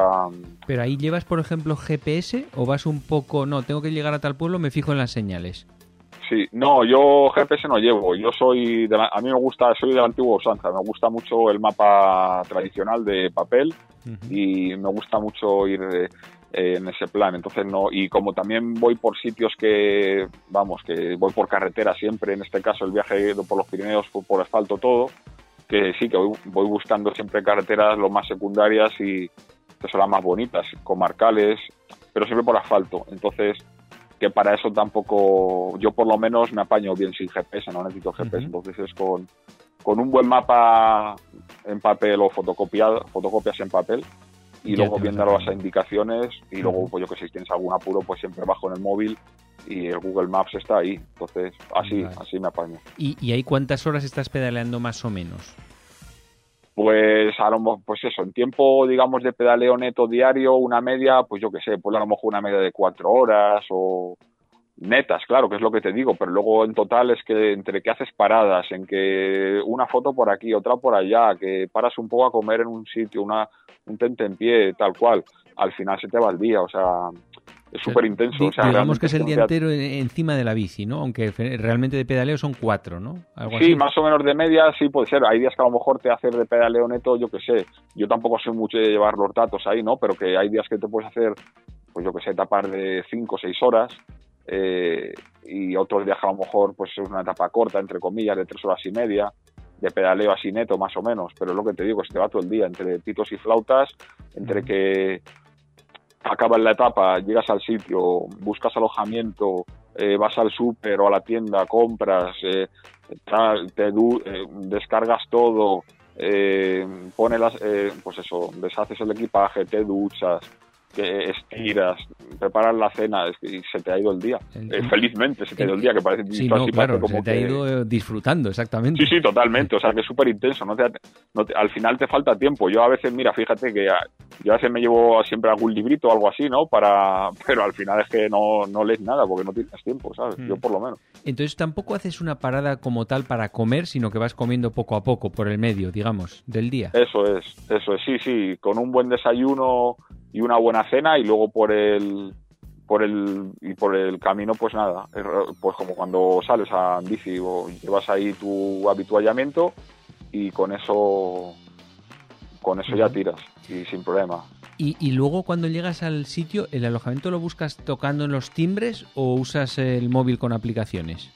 Pero ahí llevas, por ejemplo, GPS o vas un poco, no, tengo que llegar a tal pueblo, me fijo en las señales. Sí, no, yo GPS no llevo. Yo soy, de a mí me gusta, soy de la antigua usanza. Me gusta mucho el mapa tradicional de papel y me gusta mucho ir eh, en ese plan. Entonces no, y como también voy por sitios que, vamos, que voy por carretera siempre. En este caso el viaje por los Pirineos fue por asfalto todo. Que sí, que voy, voy buscando siempre carreteras lo más secundarias y que son las más bonitas, comarcales, pero siempre por asfalto. Entonces que para eso tampoco, yo por lo menos me apaño bien sin GPS, no necesito GPS, entonces es con, con un buen mapa en papel o fotocopiado, fotocopias en papel y luego viendo las indicaciones y luego pues yo que sé, si tienes algún apuro pues siempre bajo en el móvil y el Google Maps está ahí, entonces así, así me apaño. ¿Y, ¿Y ahí cuántas horas estás pedaleando más o menos? Pues a lo mejor, pues eso, en tiempo, digamos, de pedaleo neto diario, una media, pues yo qué sé, pues a lo mejor una media de cuatro horas o, netas, claro, que es lo que te digo, pero luego en total es que entre que haces paradas, en que una foto por aquí, otra por allá, que paras un poco a comer en un sitio, una, un tente en pie, tal cual, al final se te va el día, o sea, es súper intenso. Di- O sea, digamos que es el día entero en- encima de la bici, ¿no? Aunque realmente de pedaleo son cuatro, ¿no? Algo Sí, así. más o menos de media sí puede ser. Hay días que a lo mejor te hacer de pedaleo neto, yo que sé. Yo tampoco soy mucho de llevar los datos ahí, ¿no? Pero que hay días que te puedes hacer, pues yo que sé, tapar de 5 o 6 horas. eh, y otros días a lo mejor pues es una etapa corta, entre comillas, de 3 horas y media, de pedaleo así neto, más o menos. Pero es lo que te digo, se te va todo el día, entre pitos y flautas, entre que acabas la etapa, llegas al sitio, buscas alojamiento, eh, vas al súper o a la tienda, compras, eh, te eh, descargas todo, eh, pones las, pues eso, deshaces el equipaje, te duchas, que estiras, preparas la cena y se te ha ido el día. El- Eh, felizmente se te ha ido el día, que parece Sí, casi no, parece claro, como se te ha ido eh, disfrutando, exactamente. Sí, sí, totalmente. O sea, que es súper intenso. No te, no te- al final te falta tiempo. Yo a veces, mira, fíjate que a- yo a veces me llevo siempre algún librito o algo así, ¿no? Para, pero al final es que no, no lees nada porque no tienes tiempo, ¿sabes? Hmm. Yo por lo menos. Entonces tampoco haces una parada como tal para comer, sino que vas comiendo poco a poco por el medio, digamos, del día. Eso es, eso es. Sí, sí. Con un buen desayuno y una buena cena y luego por el por el y por el camino pues nada pues como cuando sales a bici o llevas ahí tu habituallamiento y con eso con eso ya tiras y sin problema Y, y luego cuando llegas al sitio, ¿el alojamiento lo buscas tocando en los timbres o usas el móvil con aplicaciones?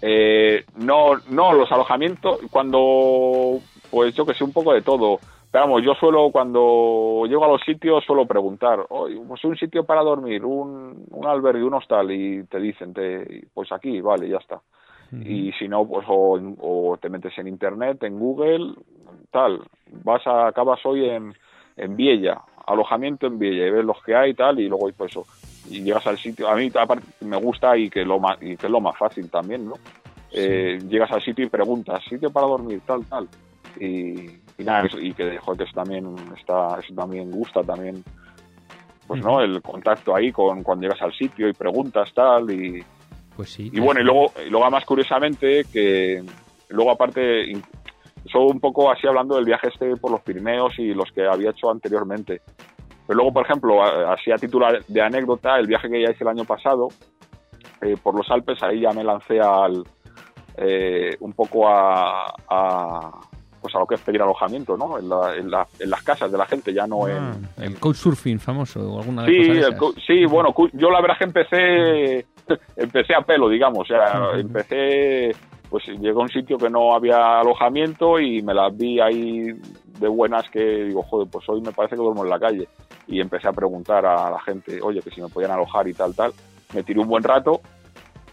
Eh, no, no, los alojamientos, cuando, pues yo que sé, un poco de todo. Pero vamos, yo suelo, cuando llego a los sitios, suelo preguntar, oye, pues un sitio para dormir, un, un albergue, un hostal, y te dicen, te, pues aquí, vale, ya está. Y si no, pues o, o te metes en internet, en Google, tal, vas a, acabas hoy en, en Viella, alojamiento en Viella, y ves los que hay y tal, y luego pues eso, y llegas al sitio, a mí aparte me gusta y que lo más, y que es lo más fácil también, ¿no? Eh, llegas al sitio y preguntas, sitio para dormir, tal, tal, y, y nada, y que, joder, eso también está, eso también gusta también, pues no, el contacto ahí con cuando llegas al sitio y preguntas tal, y, Pues sí. y bueno, y luego, y luego más curiosamente que luego aparte, eso un poco así hablando del viaje este por los Pirineos y los que había hecho anteriormente. Pero luego, por ejemplo, así a título de anécdota, el viaje que ya hice el año pasado eh, por los Alpes, ahí ya me lancé al eh, un poco a, a, pues a lo que es pedir alojamiento, ¿no? En, la- en, la- en las casas de la gente, ya no en, Ah, el couchsurfing famoso o alguna Sí, de el esas. co- sí, bueno, yo la verdad es que empecé, empecé a pelo, digamos, o sea, Ujú. empecé, pues llegué a un sitio que no había alojamiento y me las vi ahí de buenas que digo, joder, pues hoy me parece que duermo en la calle. Y empecé a preguntar a la gente, oye, que si me podían alojar y tal, tal. Me tiré un buen rato,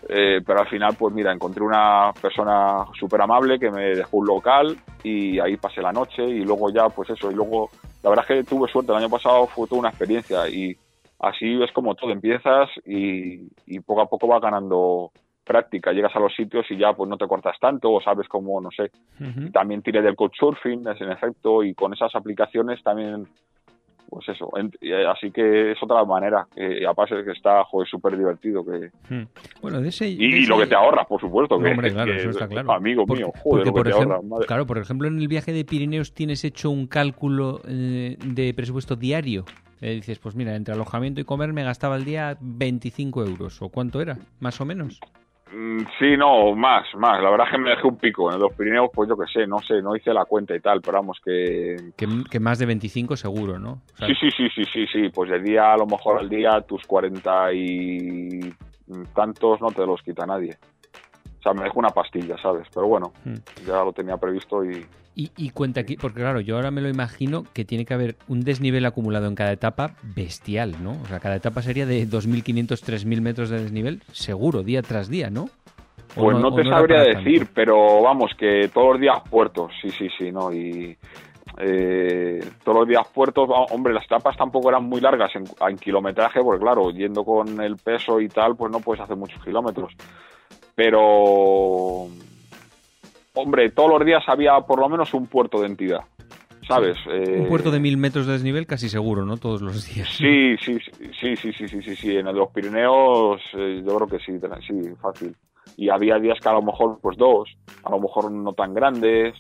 eh, pero al final, pues mira, encontré una persona súper amable que me dejó un local y ahí pasé la noche y luego ya, pues eso, y luego, la verdad es que tuve suerte, el año pasado fue toda una experiencia y así es como todo, empiezas y, y poco a poco vas ganando práctica, llegas a los sitios y ya pues no te cortas tanto o sabes cómo, no sé, Ujú. también tiré del couchsurfing, es en efecto, y con esas aplicaciones también, pues eso, eh, así que es otra manera, que aparte que está, joder, súper divertido, que Mm. Bueno, de ese... y, de lo que te ahorras, por supuesto. Que, Hombre, claro, que- eso está claro. Amigo Porque- mío, joder, porque, por te ejemplo, ahorras. Claro, por ejemplo, en el viaje de Pirineos tienes hecho un cálculo eh, de presupuesto diario. Eh, dices, pues mira, entre alojamiento y comer me gastaba al día 25 euros. ¿O cuánto era? Más o menos. Mm, Sí, no, más, más. La verdad es que me dejé un pico. En los Pirineos, pues yo qué sé, no sé, no hice la cuenta y tal, pero vamos, que... Que, que más de 25 seguro, ¿no? O sea, Sí, sí, sí, sí, sí, sí. Pues de día, a lo mejor al día, tus cuarenta y tantos no te los quita nadie. O sea, me dejó una pastilla, ¿sabes? Pero bueno, Mm. ya lo tenía previsto y... Y, y cuenta aquí, porque claro, yo ahora me lo imagino que tiene que haber un desnivel acumulado en cada etapa bestial, ¿no? O sea, cada etapa sería de 2.500, 3.000 metros de desnivel, seguro, día tras día, ¿no? ¿O Pues no, te sabría tanto? decir, pero vamos, que todos los días puertos, sí, sí, sí, ¿no? Y eh, todos los días puertos, hombre, las etapas tampoco eran muy largas en, en kilometraje, porque claro, yendo con el peso y tal, pues no puedes hacer muchos kilómetros. Pero, hombre, todos los días había por lo menos un puerto de entidad. ¿sabes? Un puerto de mil metros de desnivel casi seguro, ¿no? Todos los días. Sí, sí, sí, sí, sí, sí, sí, sí. En los Pirineos yo creo que sí, sí, fácil. Y había días que a lo mejor, pues dos, a lo mejor no tan grandes.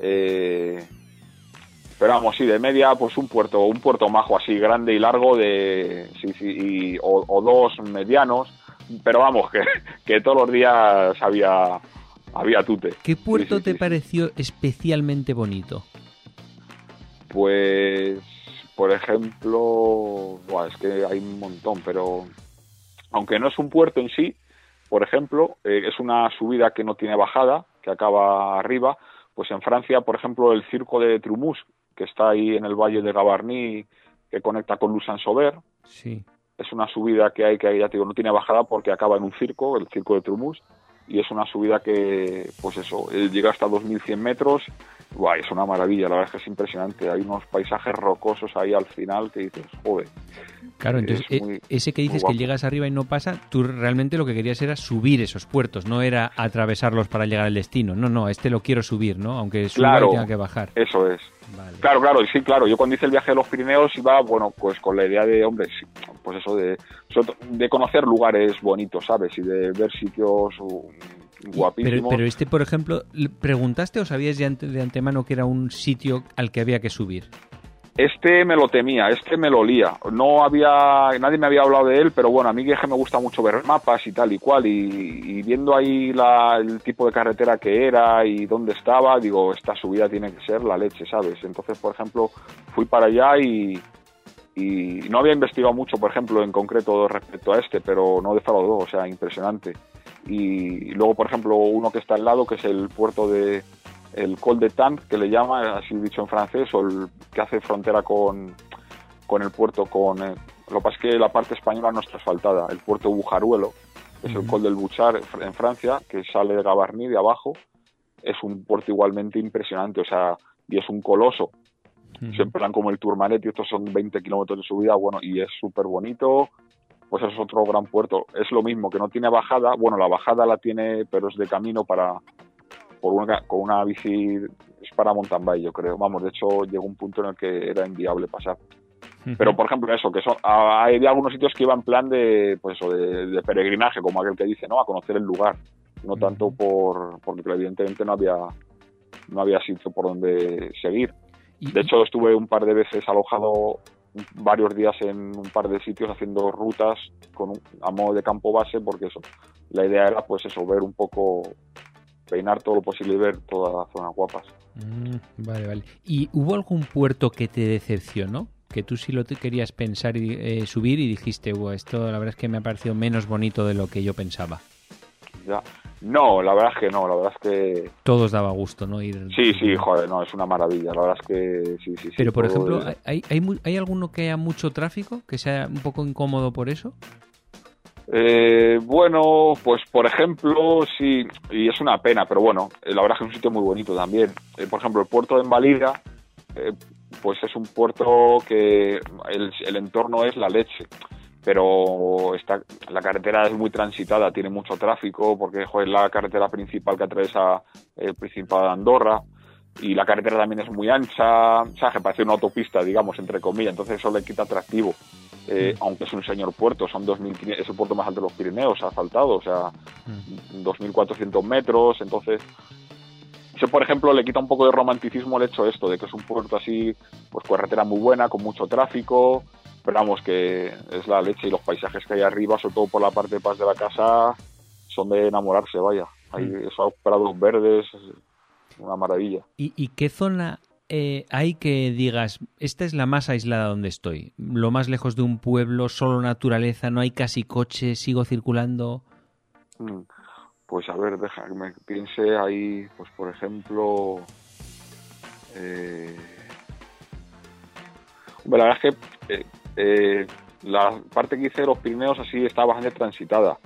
Eh, pero vamos, sí, de media, pues un puerto, un puerto majo así, grande y largo, de sí, sí, o, dos medianos, pero vamos, que, que, todos los días había, había tute. ¿Qué puerto te pareció especialmente bonito? Pues, por ejemplo, es que hay un montón, pero aunque no es un puerto en sí, por ejemplo, eh, es una subida que no tiene bajada, que acaba arriba, pues en Francia, por ejemplo, el circo de Trumus, que está ahí en el valle de Gavarnie, que conecta con Lusan-Sauver. Sí. Es una subida que hay que, ya te digo, no tiene bajada porque acaba en un circo, el circo de Trumus, y es una subida que, pues eso, eh, llega hasta 2.100 metros. Guay, es una maravilla, la verdad es que es impresionante. Hay unos paisajes rocosos ahí al final que dices, joder. Claro, entonces eh, ese que dices que llegas arriba y no pasa, tú realmente lo que querías era subir esos puertos, no era atravesarlos para llegar al destino. No, no, este lo quiero subir, ¿no? Aunque suba claro, tenga que bajar. Eso es. Claro, claro, sí, claro. Yo cuando hice el viaje a los Pirineos iba, bueno, pues con la idea de, hombre, pues eso, de, de conocer lugares bonitos, ¿sabes? Y de ver sitios guapísimos. Pero, este, por ejemplo, ¿preguntaste o sabías de, de antemano que era un sitio al que había que subir? Este me lo temía, este me lo olía. No había, nadie me había hablado de él, pero bueno, a mí que me gusta mucho ver mapas y tal y cual, y, viendo ahí la, el tipo de carretera que era y dónde estaba, digo, esta subida tiene que ser la leche, ¿sabes? Entonces, por ejemplo, fui para allá y, y no había investigado mucho, por ejemplo, en concreto respecto a este, pero no defraudó, o sea, impresionante. Y, y luego, por ejemplo, uno que está al lado, que es el puerto de el Col de Tant, que le llama, así dicho en francés, o el que hace frontera con, con el puerto, con... Eh, lo que pasa es que la parte española no está asfaltada, el puerto Bujaruelo, es el Col del Buchar en Francia, que sale de Gavarnie, de abajo, es un puerto igualmente impresionante, o sea, y es un coloso. Siempre dan como el Tourmalet y estos son 20 kilómetros de subida, bueno, y es súper bonito, pues es otro gran puerto. Es lo mismo, que no tiene bajada, bueno, la bajada la tiene, pero es de camino para, por una, con una bici es para mountain bike, yo creo. Vamos, de hecho llegó un punto en el que era inviable pasar. Pero por ejemplo eso, que son, hay algunos sitios que iban en plan de, pues eso, de, peregrinaje, como aquel que dice, no, a conocer el lugar, no tanto por, porque evidentemente no había, no había sitio por donde seguir. De hecho estuve un par de veces alojado varios días en un par de sitios haciendo rutas con a modo de campo base, porque eso, la idea era pues eso, ver un poco peinar todo lo posible y ver todas las zonas guapas. Mm, vale, vale. ¿Y hubo algún puerto que te decepcionó? Que tú sí lo te querías pensar y eh, subir y dijiste, esto la verdad es que me ha parecido menos bonito de lo que yo pensaba. Ya. No, la verdad es que no, la verdad es que... Todos daba gusto, ¿no? Ir... Sí, sí, joder, no, es una maravilla, la verdad es que sí, sí, sí. Pero, por ejemplo, ¿hay, hay, ¿hay alguno que haya mucho tráfico, que sea un poco incómodo por eso? Eh, bueno, pues por ejemplo, sí, y es una pena, pero bueno, eh, la verdad es que es un sitio muy bonito también. Eh, por ejemplo, el puerto de Envalida, eh, pues es un puerto que el, entorno es la leche, pero está, la carretera es muy transitada, tiene mucho tráfico, porque es la carretera principal que atraviesa el Principado de Andorra, y la carretera también es muy ancha, o sea, que parece una autopista, digamos, entre comillas, entonces eso le quita atractivo. Eh, aunque es un señor puerto, son 2.500, es el puerto más alto de los Pirineos, ha faltado, o sea, 2.400 metros, entonces, eso por ejemplo le quita un poco de romanticismo el hecho esto, de que es un puerto así, pues carretera muy buena, con mucho tráfico, pero vamos, que es la leche y los paisajes que hay arriba, sobre todo por la parte de paz de la casa, son de enamorarse, vaya, hay esos prados verdes, una maravilla. ¿Y, ¿Y qué zona eh, hay que digas, esta es la más aislada donde estoy, lo más lejos de un pueblo, solo naturaleza, no hay casi coche, sigo circulando? Mm, pues a ver, deja que piense ahí, pues por ejemplo, eh, la verdad es que eh, eh, la parte que hice de los Pirineos así está bastante transitada,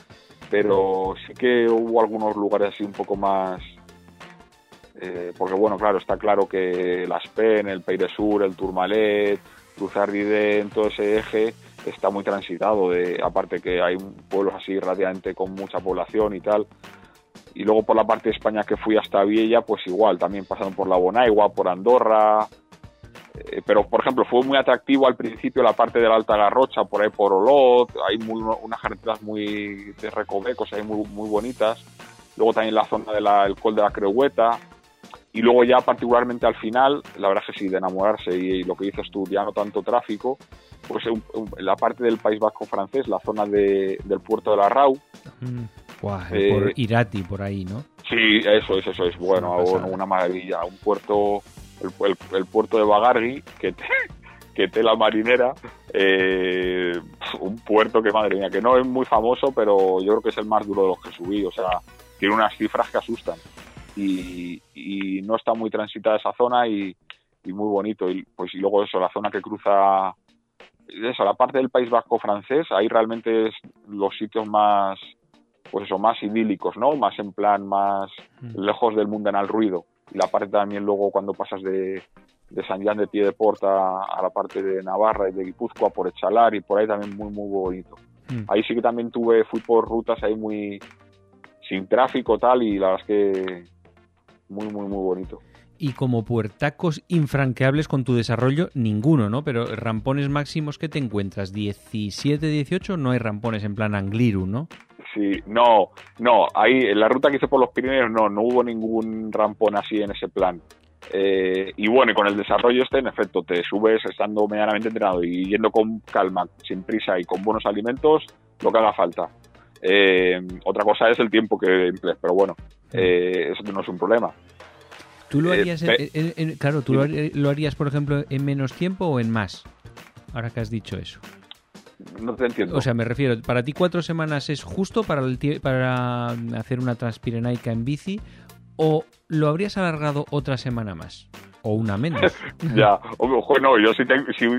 pero sí que hubo algunos lugares así un poco más eh, porque bueno, claro, está claro que las PEN, el Peire Sur, el Tourmalet, en todo ese eje está muy transitado, de, aparte que hay pueblos así radiante con mucha población y tal. Y luego por la parte de España que fui hasta Viella, pues igual, también pasando por la Bonaigua, por Andorra, Eh, pero, por ejemplo, fue muy atractivo al principio la parte de la Alta Garrocha, por ahí por Olot, hay muy, unas carreteras muy de recovecos, hay muy, muy bonitas. Luego también la zona del Col de la Creueta. Y luego ya particularmente al final, la verdad es que sí, de enamorarse y, lo que dices tú, ya no tanto tráfico, pues la parte del País Vasco francés, la zona de, del puerto de la Rau. Mm, eh, por Irati, por ahí, ¿no? Sí, eso es, eso es. Bueno, una maravilla. Un puerto el, puerto de Bagargi, que, que tela marinera, eh, un puerto que madre mía, que no es muy famoso, pero yo creo que es el más duro de los que subí, o sea, tiene unas cifras que asustan. Y, no está muy transitada esa zona y, muy bonito. Y, pues, y luego eso, la zona que cruza eso, la parte del País Vasco francés, ahí realmente es los sitios más, pues eso, más idílicos, ¿no? Más en plan, más mm. lejos del mundo en el ruido y la parte también luego cuando pasas de, de San Juan de Piedeporta a la parte de Navarra y de Guipúzcoa por Echalar y por ahí también muy muy bonito. Mm. Ahí sí que también tuve, fui por rutas ahí muy sin tráfico tal y la verdad es que muy muy muy bonito. Y como puertacos infranqueables con tu desarrollo, ninguno, ¿no? Pero rampones máximos que te encuentras, 17, 18, no hay rampones en plan Angliru, ¿no? Sí, no, no, ahí en la ruta que hice por los Pirineos no, no hubo ningún rampón así en ese plan. Eh, y bueno, y con el desarrollo este, en efecto, te subes estando medianamente entrenado y yendo con calma, sin prisa y con buenos alimentos, lo que haga falta. Eh, otra cosa es el tiempo que emplees, pero bueno, eh, eso no es un problema. ¿Tú lo harías, claro, tú lo harías, por ejemplo, en menos tiempo o en más? Ahora que has dicho eso no te entiendo. O sea, me refiero, para ti cuatro semanas es justo para, el para hacer una transpirenaica en bici o lo habrías alargado otra semana más o una menos. ya, bueno, yo si,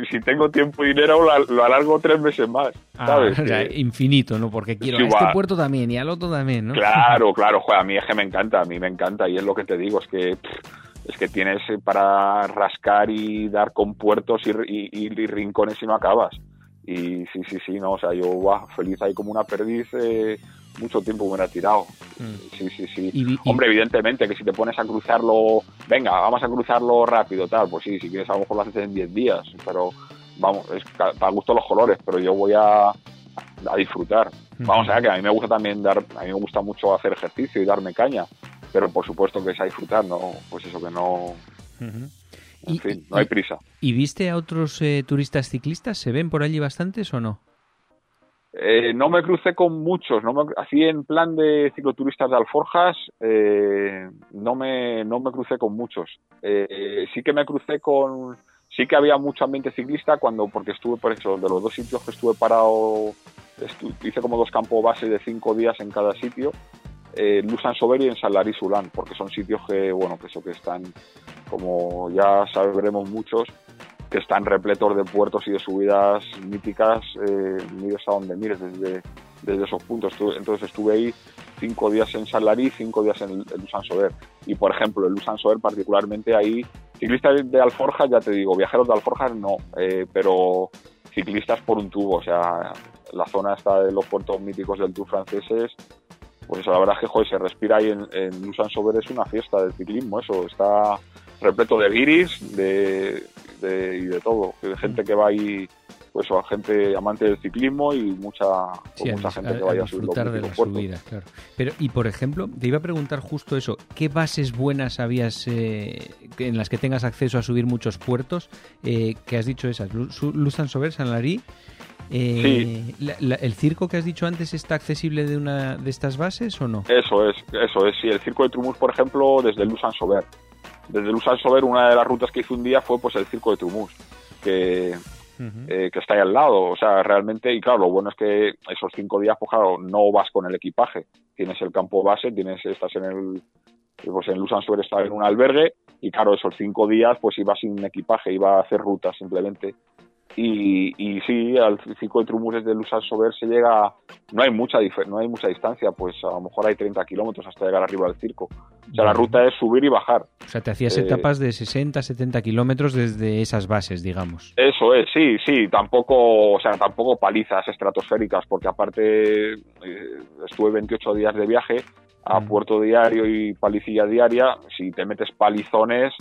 si, tengo tiempo y dinero lo, alargo tres meses más. Ah, ¿sabes? o sea, infinito, ¿no? Porque quiero a este puerto también y al otro también, ¿no? Claro, claro, joder, a mí es que me encanta, a mí me encanta y es lo que te digo, es que es que tienes para rascar y dar con puertos y, y rincones y no acabas. Y sí, sí, sí, no, o sea, yo, va feliz ahí como una perdiz, eh, mucho tiempo hubiera tirado. Mm. Sí, sí, sí. Hombre, evidentemente que si te pones a cruzarlo, venga, vamos a cruzarlo rápido, tal, pues sí, si quieres a lo mejor lo haces en 10 días, pero vamos, es para gusto los colores, pero yo voy a, a disfrutar. Vamos a ver que a mí me gusta también dar, a mí me gusta mucho hacer ejercicio y darme caña, pero por supuesto que es a disfrutar, no, pues eso que no y, no hay prisa. ¿Y viste a otros eh, turistas ciclistas? ¿Se ven por allí bastantes o no? Eh, no me crucé con muchos, no así en plan de cicloturistas de Alforjas, eh, no, me, no me crucé con muchos. sí que me crucé con, sí que había mucho ambiente ciclista cuando, porque estuve por eso, de los dos sitios que estuve parado, hice como dos campos base de cinco días en cada sitio en Lusan Sober y en Salari Sulán, porque son sitios que, bueno, que eso que están, como ya sabremos muchos, que están repletos de puertos y de subidas míticas, eh, mires a donde mires desde, desde esos puntos. Entonces estuve ahí cinco días en Salari, cinco días en, Lusan Sober. Y por ejemplo, en Lusan Sober particularmente ahí, ciclistas de Alforjas, ya te digo, viajeros de Alforjas no, eh, pero ciclistas por un tubo, o sea, la zona está de los puertos míticos del Tour franceses pues la verdad es que se respira ahí en, en Sober es una fiesta de ciclismo, eso, está repleto de guiris de, y de todo, de gente que va ahí, pues a gente amante del ciclismo y mucha, pues mucha gente que vaya a, disfrutar de la subida, claro. Pero, y por ejemplo, te iba a preguntar justo eso, ¿qué bases buenas habías eh, en las que tengas acceso a subir muchos puertos? Eh, que has dicho esas, Lusan Sober, San Larí eh, ¿El circo que has dicho antes está accesible de una de estas bases o no? Eso es, eso es. Sí, el circo de Trumus, por ejemplo, desde Lusan Sober. Desde Lusan Sober, una de las rutas que hice un día fue pues el circo de Trumus, que, eh, que está ahí al lado. O sea, realmente, y claro, lo bueno es que esos cinco días, pues claro, no vas con el equipaje. Tienes el campo base, tienes, estás en el, pues en Lusan Sober está en un albergue, y claro, esos cinco días, pues iba sin equipaje, iba a hacer rutas simplemente. Y, y sí, al circo de Trumus desde Lusal Sober se llega, no hay mucha no hay mucha distancia, pues a lo mejor hay 30 kilómetros hasta llegar arriba del circo. O sea, la ruta es subir y bajar. O sea, te hacías eh, etapas de 60, 70 kilómetros desde esas bases, digamos. Eso es, sí, sí, tampoco, o sea, tampoco palizas estratosféricas, porque aparte eh, estuve 28 días de viaje a puerto diario y palicilla diaria, si te metes palizones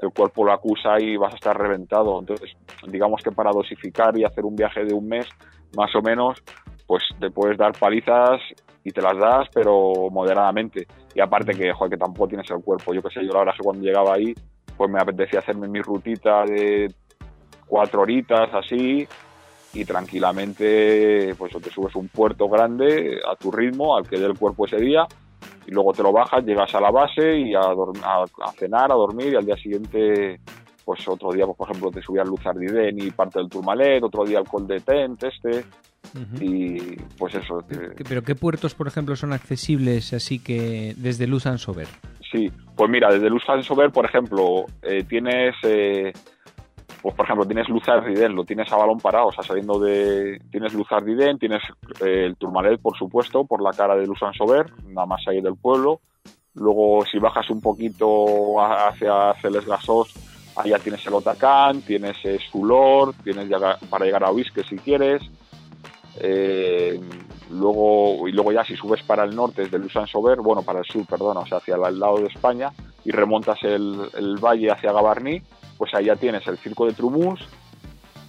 el cuerpo lo acusa y vas a estar reventado. Entonces, digamos que para dosificar y hacer un viaje de un mes, más o menos, pues te puedes dar palizas y te las das, pero moderadamente. Y aparte que, joder, que tampoco tienes el cuerpo. Yo qué sé, yo la verdad que cuando llegaba ahí, pues me apetecía hacerme mi rutita de cuatro horitas así y tranquilamente pues te subes un puerto grande a tu ritmo, al que dé el cuerpo ese día y luego te lo bajas, llegas a la base y a, a, cenar, a dormir y al día siguiente pues otro día, pues, por ejemplo, te subías Luzardiden y parte del Tourmalet, otro día al Col de Tent, este, y pues eso. ¿Pero qué puertos, por ejemplo, son accesibles así que desde Luzan Sober? Sí, pues mira, desde Luzan Sober, por ejemplo, eh, tienes... Eh, pues por ejemplo, tienes Luzardiden, lo tienes a balón parado, o sea, saliendo de... Tienes Luzardiden, tienes eh, el Tourmalet, por supuesto, por la cara de Luzan Sober, nada más ahí del pueblo. Luego, si bajas un poquito hacia Celes Gasos, allá tienes el Otacán, tienes Sulor, tienes para llegar a Huisque si quieres. Eh, luego, y luego ya si subes para el norte desde Luzan Sober, bueno, para el sur, perdón, o sea, hacia el lado de España, y remontas el, el valle hacia Gabarní, pues allá tienes el circo de Trumus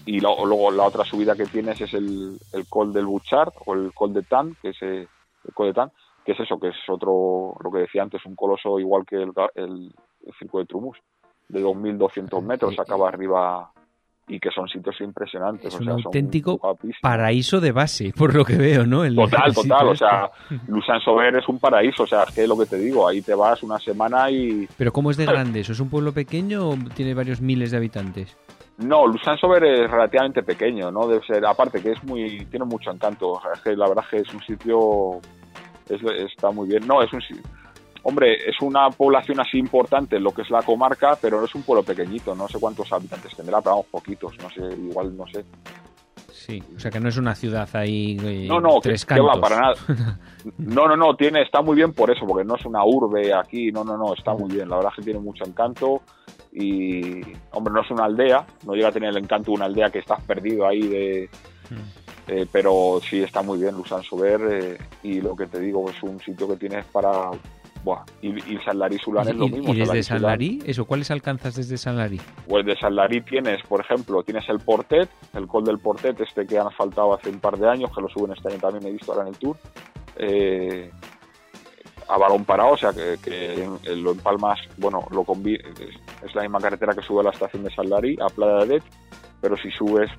y luego la otra subida que tienes es el, el col del Buchard o el col de Tan, que es eh, el col de Tan, que es eso, que es otro, lo que decía antes, un coloso igual que el, el, circo de Trumus, de 2.200 metros, acaba arriba y que son sitios impresionantes. Es un auténtico paraíso de base, por lo que veo, ¿no? total, total. O sea, Lusan Sober es un paraíso. O sea, es que lo que te digo, ahí te vas una semana y. Pero ¿cómo es de grande eso? ¿Es un pueblo pequeño o tiene varios miles de habitantes? No, Lusan Sober es relativamente pequeño, ¿no? Debe ser, aparte que es muy, tiene mucho encanto. O sea, es que la verdad que es un sitio, está muy bien. No, es un Hombre, es una población así importante lo que es la comarca, pero no es un pueblo pequeñito, no sé cuántos habitantes tendrá, pero vamos, poquitos, no sé, igual no sé. Sí, o sea que no es una ciudad ahí. Eh, no, no, tres que, va, para nada. No, no, no, tiene, está muy bien por eso, porque no es una urbe aquí, no, no, no, está muy bien. La verdad es que tiene mucho encanto y, hombre, no es una aldea, no llega a tener el encanto de una aldea que estás perdido ahí de. Mm. Eh, pero sí está muy bien Lusan Sober eh, y lo que te digo es un sitio que tienes para Buah, y, y Sulán es lo mismo. ¿Y desde San Larí? ¿Eso cuáles alcanzas desde San Larí? Pues de San Larí tienes, por ejemplo, tienes el Portet, el Col del Portet, este que han asfaltado hace un par de años, que lo suben este año también, he visto ahora en el Tour. Eh, a balón parado, o sea que, lo empalmas, bueno, lo es, la misma carretera que sube a la estación de San Larí, a Playa de Det, pero si subes,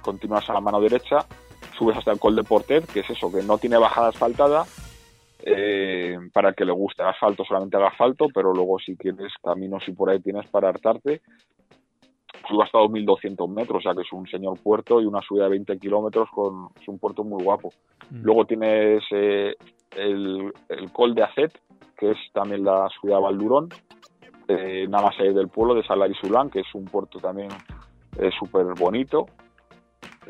continúas a la mano derecha, subes hasta el Col de Portet, que es eso, que no tiene bajada asfaltada, eh, para que le guste asfalto, solamente haga asfalto, pero luego si quieres caminos y por ahí tienes para hartarte, suba hasta 2.200 metros, o sea que es un señor puerto y una subida de 20 kilómetros, con, es un puerto muy guapo. Mm. Luego tienes eh, el, Col de Acet, que es también la subida a Valdurón, eh, nada más ahí del pueblo de Salarisulán, que es un puerto también súper bonito.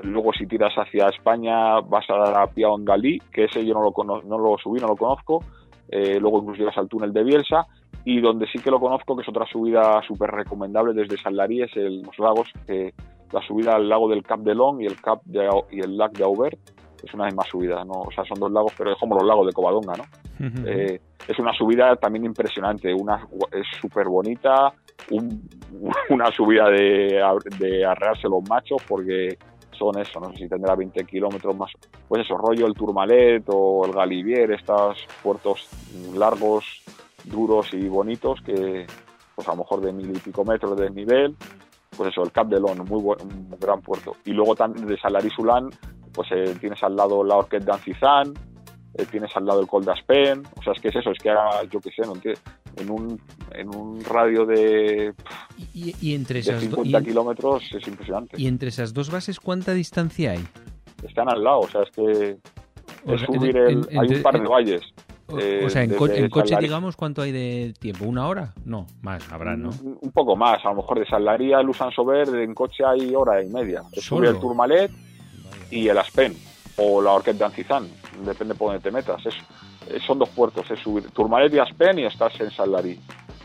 Luego si tiras hacia España vas a dar a Piao en Galí, que ese yo no lo, no lo subí, no lo conozco. Eh, luego incluso llegas al túnel de Bielsa y donde sí que lo conozco, que es otra subida súper recomendable desde San Larí, es el, los lagos, la subida al lago del Cap de Long y el, Cap de, y el lac de Aubert, es una misma subida, ¿no? o sea, son dos lagos, pero es como los lagos de Covadonga, ¿no? Eh, es una subida también impresionante, una es súper bonita, una subida de, de arrearse los machos porque son eso, no sé si tendrá 20 kilómetros más, pues eso, rollo el Tourmalet o el Galivier, estos puertos largos, duros y bonitos que pues a lo mejor de mil y pico metros de desnivel, pues eso, el Cap de Lon, muy buen, un gran puerto. Y luego de Salarisulán, pues eh, tienes al lado la Orquet de Ancizán, eh, tienes al lado el Col d'Aspen, o sea, es que es eso, es que ahora, yo qué sé, no en un, en un radio de, y, entre esas 50 kilómetros es impresionante. ¿Y entre esas dos bases cuánta distancia hay? Están al lado, o sea, es que es subir el, hay un par de valles. O, eh, sea, en, coche, digamos, ¿cuánto hay de tiempo? ¿Una hora? No, más habrá, ¿no? Un, poco más, a lo mejor de Salaría a Lusan Sober, en coche hay hora y media. Sube el Tourmalet y el Aspen, o la Orquet de Ancizán, depende por dónde te metas. Es, son dos puertos, es subir Tourmalet y Aspen y estás en Salarí.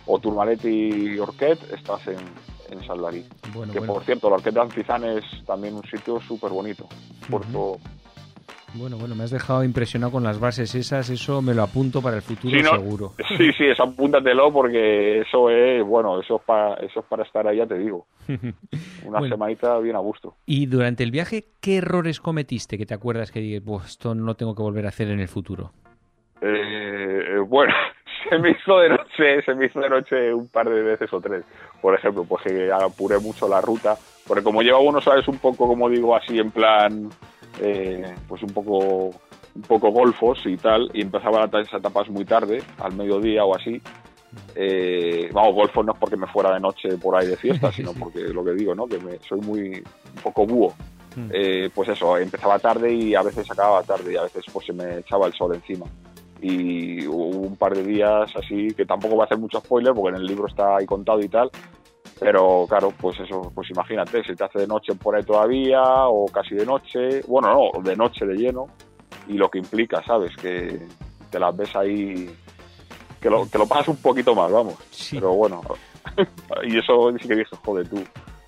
O Tourmalet y Orquet estás en, en Salarí. que por cierto, la Orquet de Ancizán es también un sitio súper bonito. Puerto Bueno, bueno, me has dejado impresionado con las bases esas, eso me lo apunto para el futuro seguro. Sí, sí, eso apúntatelo porque eso es, bueno, eso es para, eso es para estar ahí, ya te digo. Una semanita bien a gusto. Y durante el viaje, ¿qué errores cometiste que te acuerdas que dices, esto no tengo que volver a hacer en el futuro? Eh, bueno, se me hizo de noche, se me hizo de noche un par de veces o tres. Por ejemplo, pues que apuré mucho la ruta, porque como lleva uno, sabes, un poco, como digo, así en plan eh, pues un poco un poco golfos y tal, y empezaba las etapas muy tarde, al mediodía o así. Eh, vamos, golfos no es porque me fuera de noche por ahí de fiesta, sino porque lo que digo, ¿no? Que me, soy muy un poco búho. Mm. Eh, pues eso, empezaba tarde y a veces acababa tarde y a veces pues se me echaba el sol encima. Y hubo un par de días así, que tampoco va a hacer mucho spoiler porque en el libro está ahí contado y tal, pero claro, pues eso, pues imagínate, si te hace de noche por ahí todavía, o casi de noche, bueno, no, de noche de lleno, y lo que implica, ¿sabes? Que te las ves ahí, que lo, que lo pasas un poquito más, vamos. Pero bueno, y eso sí que dije, joder tú,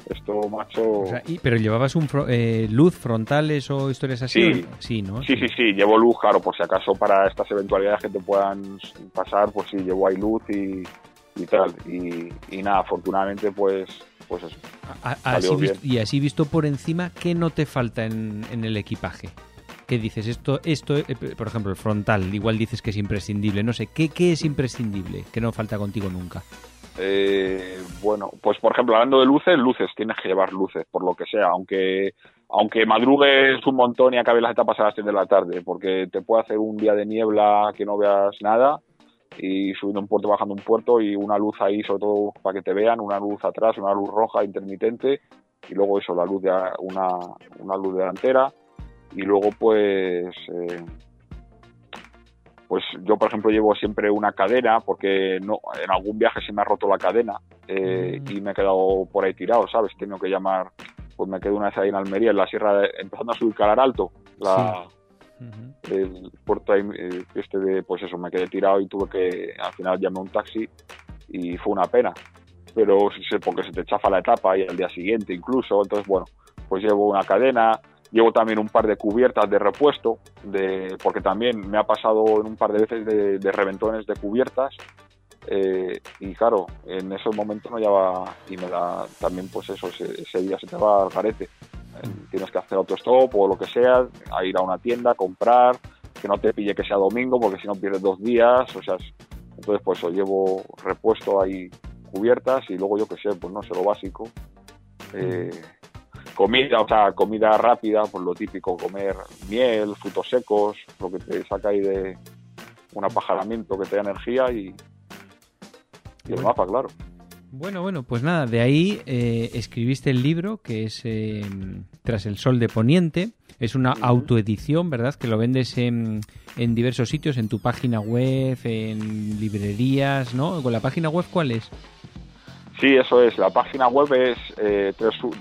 esto, macho... ¿Pero llevabas un eh, luz frontales o historias así? Sí, sí, ¿no? Sí, sí, sí, llevo luz, claro, por si acaso para estas eventualidades que te puedan pasar, pues sí, llevo ahí luz y y tal. Y, nada, afortunadamente, pues, pues eso. y así visto por encima, ¿qué no te falta en, el equipaje? ¿Qué dices? Esto, esto, eh, por ejemplo, el frontal, igual dices que es imprescindible. No sé, ¿qué, qué es imprescindible? Que no falta contigo nunca. Eh, bueno, pues por ejemplo, hablando de luces, luces, tienes que llevar luces, por lo que sea, aunque aunque madrugues un montón y acabes las etapas a las 3 de la tarde, porque te puede hacer un día de niebla que no veas nada, y subiendo un puerto, bajando un puerto y una luz ahí, sobre todo para que te vean, una luz atrás, una luz roja intermitente y luego eso, la luz de una, una luz delantera y luego pues eh, pues yo por ejemplo llevo siempre una cadena porque no en algún viaje se me ha roto la cadena eh, mm. y me he quedado por ahí tirado, ¿sabes? Tengo que llamar, pues me quedé una vez ahí en Almería, en la sierra, empezando a subir Calar Alto, la, el puerto eh, este de, pues eso, me quedé tirado y tuve que, al final llamé un taxi y fue una pena. Pero porque se te chafa la etapa y al día siguiente incluso, entonces bueno, pues llevo una cadena, llevo también un par de cubiertas de repuesto, de, porque también me ha pasado en un par de veces de, reventones de cubiertas eh, y claro, en esos momentos no lleva y me da también pues eso, ese, ese día se te va al garete. Tienes que hacer autostop o lo que sea, a ir a una tienda, comprar, que no te pille que sea domingo porque si no pierdes dos días, o sea, entonces pues llevo repuesto ahí cubiertas y luego yo que sé, pues no sé, lo básico. Eh, comida, o sea, comida rápida, pues lo típico, comer miel, frutos secos, lo que te saca ahí de un apajaramiento que te da energía y, y el mapa, claro. Bueno, bueno, pues nada, de ahí eh, escribiste el libro que es eh, Tras el Sol de Poniente. Es una autoedición, ¿verdad? Que lo vendes en, en, diversos sitios, en tu página web, en librerías, ¿no? ¿Con la página web cuál es? Sí, eso es. La página web es eh,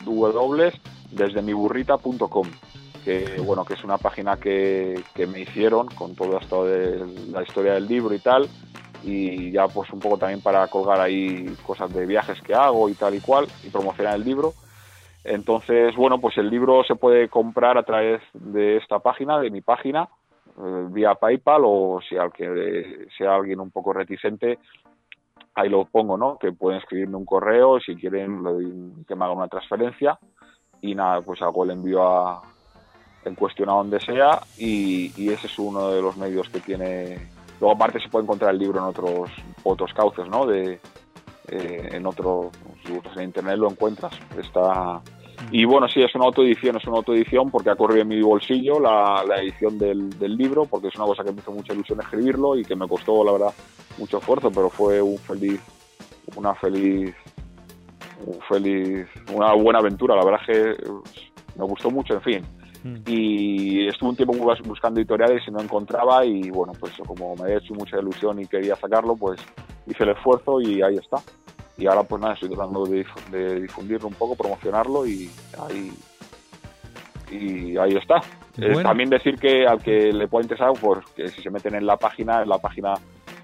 www.desdemiburrita.com que bueno que es una página que, que me hicieron con todo esto de la historia del libro y tal y ya pues un poco también para colgar ahí cosas de viajes que hago y tal y cual y promocionar el libro. Entonces, bueno, pues el libro se puede comprar a través de esta página, de mi página, eh, vía PayPal o si al que sea alguien un poco reticente, ahí lo pongo, ¿no? Que pueden escribirme un correo si quieren que me haga una transferencia y nada, pues hago el envío a, en cuestión a donde sea y ese es uno de los medios que tiene Luego aparte se puede encontrar el libro en otros otros cauces, ¿no? De, eh, en otro, en internet lo encuentras. Está y bueno, sí, es una autoedición, es una autoedición porque ha corrido en mi bolsillo la, edición del, del, libro, porque es una cosa que me hizo mucha ilusión escribirlo y que me costó, la verdad, mucho esfuerzo, pero fue un feliz, una feliz, un feliz, una buena aventura. La verdad es que me gustó mucho, en fin. Mm. Y estuve un tiempo buscando editoriales y no encontraba y bueno, pues como me había hecho mucha ilusión y quería sacarlo, pues hice el esfuerzo y ahí está. Y ahora pues nada, estoy tratando de, difundirlo un poco, promocionarlo y ahí, y ahí está. Eh, también decir que al que le pueda interesar, pues que si se meten en la página, en la página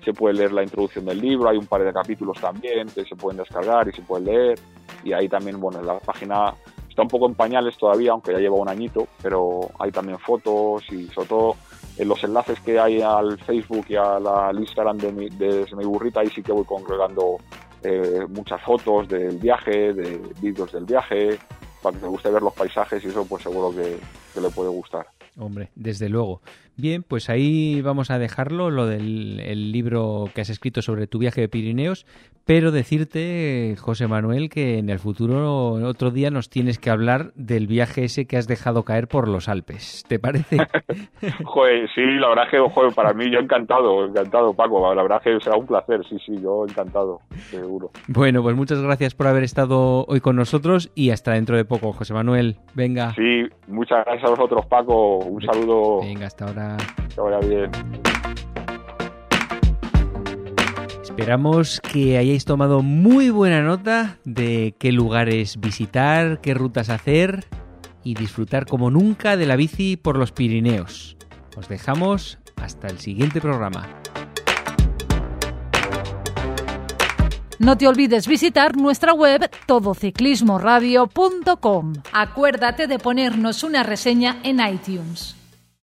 se puede leer la introducción del libro, hay un par de capítulos también que se pueden descargar y se pueden leer. Y ahí también, bueno, en la página está un poco en pañales todavía, aunque ya lleva un añito, pero hay también fotos y sobre todo en los enlaces que hay al Facebook y al Instagram de mi, de mi burrita, ahí sí que voy congregando eh, muchas fotos del viaje, de vídeos del viaje, para que te guste ver los paisajes y eso pues seguro que le puede gustar. Hombre, desde luego. Bien, pues ahí vamos a dejarlo, lo del el libro que has escrito sobre tu viaje de Pirineos, pero decirte, José Manuel, que en el futuro, otro día, nos tienes que hablar del viaje ese que has dejado caer por los Alpes. ¿Te parece? joder, sí, la verdad que, joder, para mí yo encantado, encantado, Paco. La verdad que será un placer, sí, sí, yo encantado, seguro. Bueno, pues muchas gracias por haber estado hoy con nosotros y hasta dentro de poco, José Manuel. Venga. Sí, muchas gracias a vosotros, Paco. Un saludo. Venga, hasta ahora. Que vaya bien. Esperamos que hayáis tomado muy buena nota de qué lugares visitar, qué rutas hacer y disfrutar como nunca de la bici por los Pirineos. Os dejamos hasta el siguiente programa. No te olvides visitar nuestra web todociclismoradio.com. Acuérdate de ponernos una reseña en iTunes.